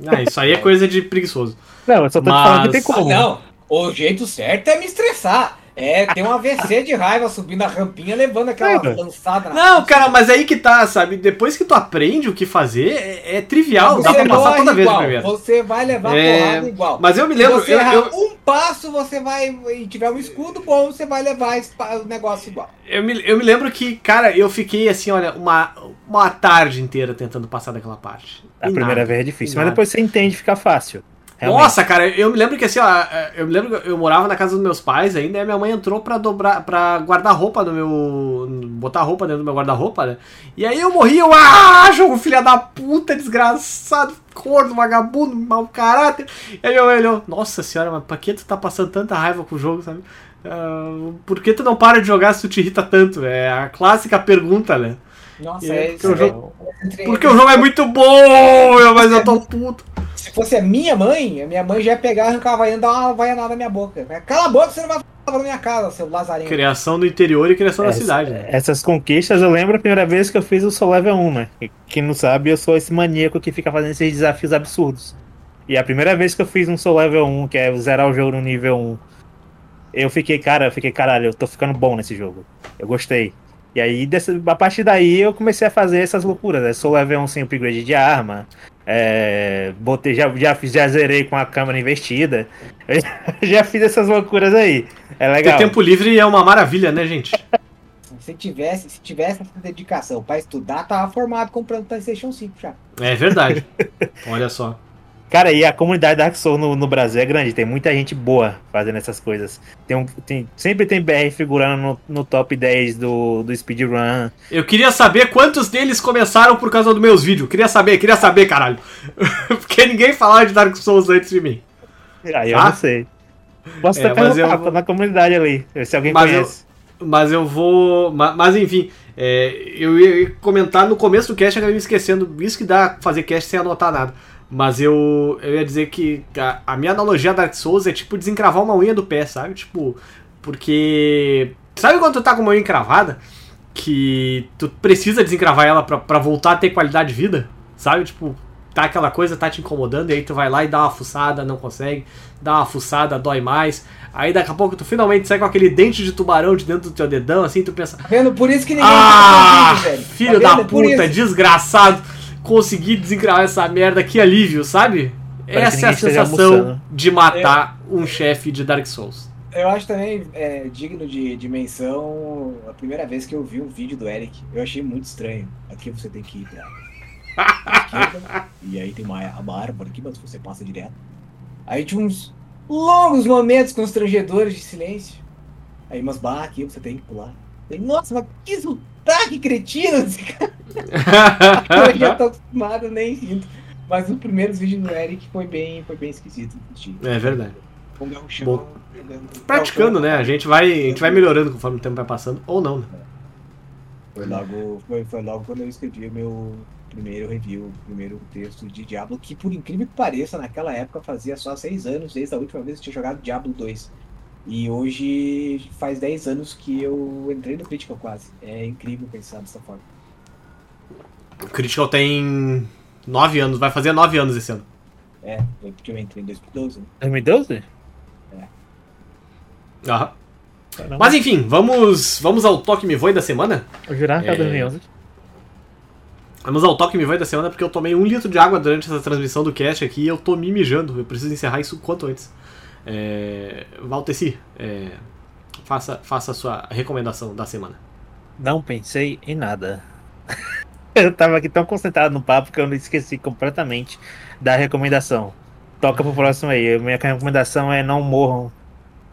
não. Ah, isso aí é coisa de preguiçoso. Não, eu só tô te falando que tem Mas- Ah, como. não! O jeito certo é me estressar. É ter um AVC de raiva subindo a rampinha, levando aquela É. lançada na Não, cara, mas aí que tá, sabe? Depois que tu aprende o que fazer, é, é trivial, dá Você pra passar toda vez igual, primeiro. Você vai levar É, porrada igual. Mas eu me Se lembro, você eu, errar eu, um passo, você vai. E tiver um escudo bom, você vai levar o negócio igual. eu, me, eu me lembro que, cara, eu fiquei assim, olha, uma, uma tarde inteira tentando passar daquela parte. A E primeira nada, vez é difícil, mas nada. depois você entende, fica fácil. Realmente. Nossa, cara, eu me lembro que assim, ó, eu me lembro que eu morava na casa dos meus pais ainda, e a minha mãe entrou pra dobrar, para guardar roupa no meu. botar roupa dentro do meu guarda-roupa, né? E aí eu morri, eu, ah, jogo filha da puta, desgraçado, corno, vagabundo, mau caráter. E aí mãe olhou, nossa senhora, mas pra que tu tá passando tanta raiva com o jogo, sabe? Ah, por que tu não para de jogar se tu te irrita tanto? É a clássica pergunta, né? Nossa, E é porque isso. o jogo- Entre- Porque o jogo é muito bom, mas eu tô puto. Se fosse a minha mãe, a minha mãe já ia pegar, arrancar a vaiana e dar uma vaianada na minha boca. Cala a boca, você não vai falar na minha casa, seu lazarinho. Criação do interior e criação da Essa- cidade, né? Essas conquistas eu lembro a primeira vez que eu fiz o Soul Level 1, né? E Quem não sabe, eu sou esse maníaco que fica fazendo esses desafios absurdos. E a primeira vez que eu fiz um Soul Level 1, que é zerar o jogo no nível 1, eu fiquei, cara, eu fiquei, caralho, eu tô ficando bom nesse jogo. Eu gostei. E aí, dessa, a partir daí, eu comecei a fazer essas loucuras, né? Soul Level 1 sem upgrade de arma, é, botei, já, já, fiz- já zerei com a câmera investida. já fiz essas loucuras aí. É Ter legal. tempo livre é uma maravilha, né, gente? Se tivesse, se tivesse essa dedicação pra estudar, tava formado comprando PlayStation 5 já. É verdade. Olha só. Cara, e a comunidade Dark Souls no, no Brasil é grande, tem muita gente boa fazendo essas coisas. Tem um, tem, sempre tem BR figurando no, no top 10 do, do speedrun. Eu queria saber quantos deles começaram por causa dos meus vídeos. Queria saber, queria saber, caralho. Porque ninguém falava de Dark Souls antes de mim. Aí eu Ah? não sei. Posso É, até mas eu perguntar vou- na comunidade ali, se alguém Mas eu- conhece. Mas eu vou. ma- Mas, enfim, é, eu ia comentar no começo do cast, acabei me esquecendo. Isso que dá fazer cast sem anotar nada. Mas eu, eu ia dizer que a, a minha analogia a Dark Souls é tipo desencravar uma unha do pé, sabe? Tipo, porque. Sabe quando tu tá com uma unha encravada? Que tu precisa desencravar ela pra, pra voltar a ter qualidade de vida? Sabe? Tipo, tá aquela coisa, tá te incomodando, e aí tu vai lá e dá uma fuçada, não consegue, dá uma fuçada, dói mais. Aí daqui a pouco tu finalmente sai com aquele dente de tubarão de dentro do teu dedão, assim, tu pensa, Tá vendo? Por isso que ninguém ah, tá vídeo, velho. filho Tá da puta, desgraçado, consegui desencravar essa merda, que alívio, sabe? Parece Essa é a sensação de matar um chefe de Dark Souls. Eu acho também é, digno de, de menção a primeira vez que eu vi um vídeo do Eric. Eu achei muito estranho. Aqui você tem que ir pra esquerda, e aí tem uma, uma árvore aqui, mas você passa direto. Aí tinha uns longos momentos constrangedores de silêncio. Aí umas barras aqui, você tem que pular. Falei, Nossa, mas que sotaque cretino desse cara. Eu já tô acostumado, nem sinto. Mas os primeiros vídeos do Eric foi bem, foi bem esquisito. de assistir. É verdade. Com garruchão. Bom. jogando- Praticando, né? A gente vai, a gente vai melhorando conforme o tempo vai passando, ou não, né? Foi logo, foi, foi logo quando eu escrevi o meu primeiro review, o primeiro texto de Diablo, que por incrível que pareça, naquela época fazia só seis anos desde a última vez que eu tinha jogado Diablo 2. E hoje faz 10 anos que eu entrei no Critical quase. É incrível pensar dessa forma. O Critical tem 9 anos, vai fazer 9 anos esse ano. É, foi porque eu entrei em 2012, né? 2012? Aham. Caramba. Mas enfim, vamos, vamos ao toque me voe da semana? Eu jurava que era É. 2011. Vamos ao toque me voe da semana porque eu tomei um litro de água durante essa transmissão do cast aqui e eu tô me mijando. Eu preciso encerrar isso quanto antes. É... Valteci, é... faça, faça a sua recomendação da semana. Não pensei em nada. eu tava aqui tão concentrado no papo que eu não esqueci completamente da recomendação. Toca pro próximo aí. Minha recomendação é não morram.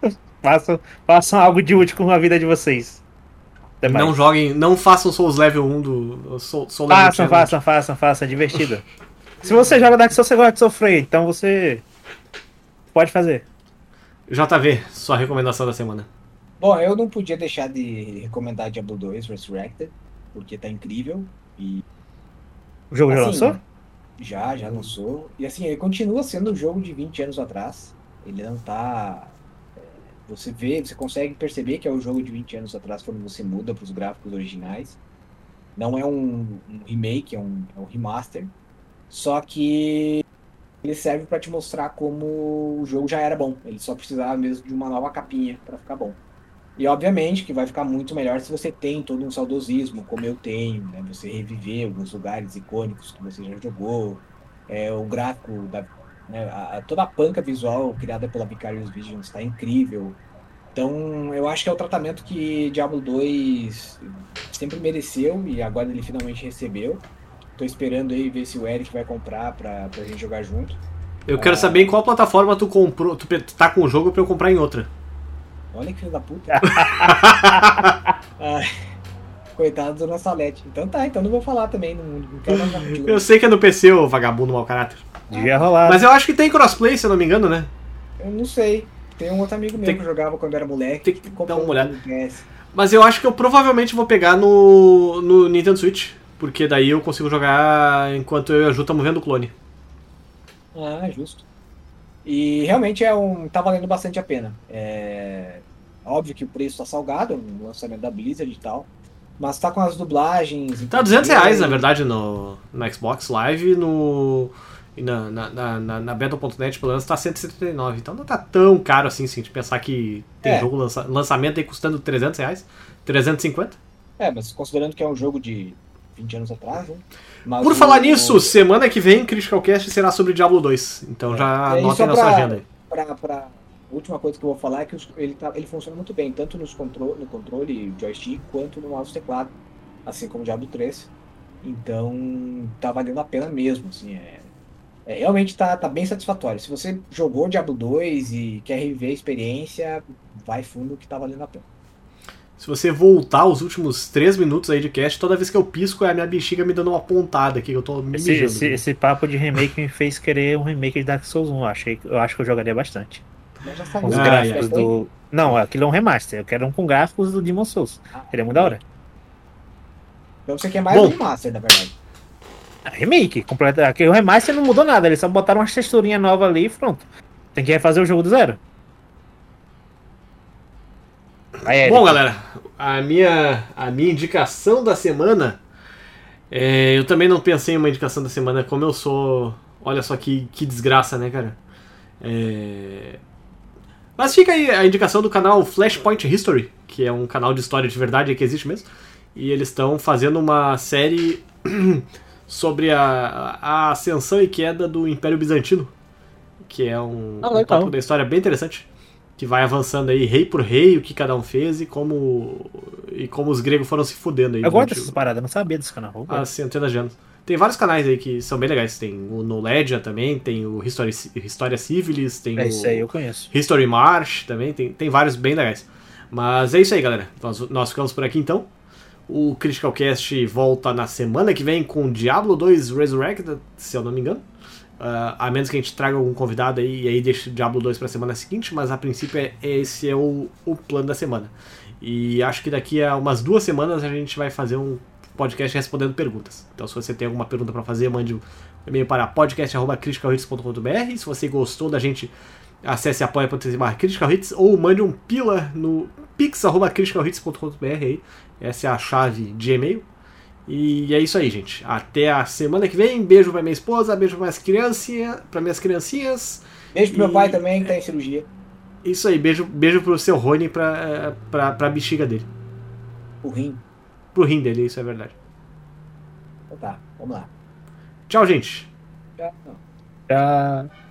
façam, façam algo de útil com a vida de vocês. Até mais. Não joguem, não façam Souls Level 1 do Soul, Soul Level Façam, façam, façam, façam. É divertido. Se você joga Dark Souls, você gosta de sofrer. Então você pode fazer. JV, sua recomendação da semana. Bom, eu não podia deixar de recomendar Diablo 2 Resurrected, porque tá incrível. E O jogo já Assim, lançou? Já, já lançou. E assim, ele continua sendo um jogo de 20 anos atrás. Ele não tá. é, Você vê, você consegue perceber que é um jogo de 20 anos atrás quando você muda para os gráficos originais. Não é um, um remake, é um, é um remaster. Só que ele serve para te mostrar como o jogo já era bom. Ele só precisava mesmo de uma nova capinha para ficar bom. E obviamente que vai ficar muito melhor se você tem todo um saudosismo, como eu tenho, né? Você reviver alguns lugares icônicos que você já jogou, é, o gráfico, da, né? a- toda a panca visual criada pela Vicarious Vision está incrível. Então eu acho que é o tratamento que Diablo 2 sempre mereceu e agora ele finalmente recebeu. Tô esperando aí ver se o Eric vai comprar pra, pra gente jogar junto. Eu quero Ah. saber em qual plataforma tu comprou, tu tá com o jogo pra eu comprar em outra. Olha que filho da puta. Ai, coitado do nosso Salete. Então tá, então não vou falar também. Não, não quero falar. Eu sei que é no PC, ô vagabundo mau caráter. Devia rolar. Mas eu acho que tem crossplay, se eu não me engano, né? Eu não sei. Tem um outro amigo meu Tem- que jogava quando era moleque. tem que dar uma olhada. Mas eu acho que eu provavelmente vou pegar no, no Nintendo Switch. Porque daí eu consigo jogar enquanto eu e a Ju estamos vendo o clone. Ah, justo. E realmente é um. tá valendo bastante a pena. É óbvio que o preço tá salgado, um lançamento da Blizzard e tal. Mas tá com as dublagens. Tá 200 reais, na verdade, no, no Xbox Live e no. E na, na, na, na, na Battle.net, pelo menos, tá 179. Então não tá tão caro assim, se a gente pensar que tem É. jogo lança, lançamento aí custando 300 reais. 350. É, mas considerando que é um jogo de 20 anos atrás, né? Mas Por o- falar nisso, semana que vem, Critical Cast será sobre Diablo 2. Então já É, anotem na sua agenda aí. pra, pra a última coisa que eu vou falar é que ele, tá, ele funciona muito bem, tanto nos contro no controle joystick quanto no mouse teclado, assim como o Diablo 3. Então tá valendo a pena mesmo, assim, é, é, realmente tá, tá bem satisfatório. Se você jogou Diablo 2 e quer reviver a experiência, vai fundo que tá valendo a pena. Se você voltar os últimos 3 minutos aí de cast, toda vez que eu pisco é a minha bexiga me dando uma pontada aqui, que eu tô me Esse, mijando. esse, esse papo de remake me fez querer um remake de Dark Souls 1. Eu, achei, eu acho que eu jogaria bastante. Já Com os Ah, gráficos já foi? do. Não, aquilo é um remaster. Eu quero um com gráficos do Demon Souls. Ah, Seria muito da hora. Então você quer mais Bom. um Master, na verdade. Ah, Remake, completa. Aqui, o remaster não mudou nada, eles só botaram umas texturinhas novas ali e pronto. Tem que refazer o jogo do zero. Eric. Bom, galera, a minha, a minha indicação da semana. é, eu também não pensei em uma indicação da semana, como eu sou. Olha só que, que desgraça, né, cara? É, Mas fica aí a indicação do canal Flashpoint History, que é um canal de história de verdade que existe mesmo. E eles estão fazendo uma série sobre a, a ascensão e queda do Império Bizantino, que é um, Ah, um tópico da história bem interessante que vai avançando aí rei por rei, o que cada um fez e como e como os gregos foram se fudendo aí eu gosto dessas paradas, não sabia desse canal. As gosto. centenas de anos. Tem vários canais aí que são bem legais. Tem o No Legend também, tem o History, História Civilis, tem É o isso aí, eu conheço. History March também, tem, tem vários bem legais. Mas é isso aí, galera. Nós, nós ficamos por aqui então. O Critical Cast volta na semana que vem com Diablo 2 Resurrected, se eu não me engano. Uh, a menos que a gente traga algum convidado aí e aí deixe o Diablo 2 pra semana seguinte, mas a princípio é, esse é o, o plano da semana. E acho que daqui a umas duas semanas a gente vai fazer um podcast respondendo perguntas. Então se você tem alguma pergunta para fazer, mande um e-mail para podcast.criticalhits.com.br. Se você gostou da gente, acesse apoia.se ou mande um pila no pix.criticalhits.com.br aí. Essa é a chave de e-mail. E é isso aí, gente. Até a semana que vem. Beijo pra minha esposa, beijo pra minhas criancinhas, para minhas criancinhas. Beijo pro e... meu pai também, que tá em cirurgia. Isso aí, beijo, beijo pro seu Rony pra, pra, pra bexiga dele. O rim. Pro rim dele, isso é verdade. Então tá, vamos lá. Tchau, gente. Tchau. Tchau.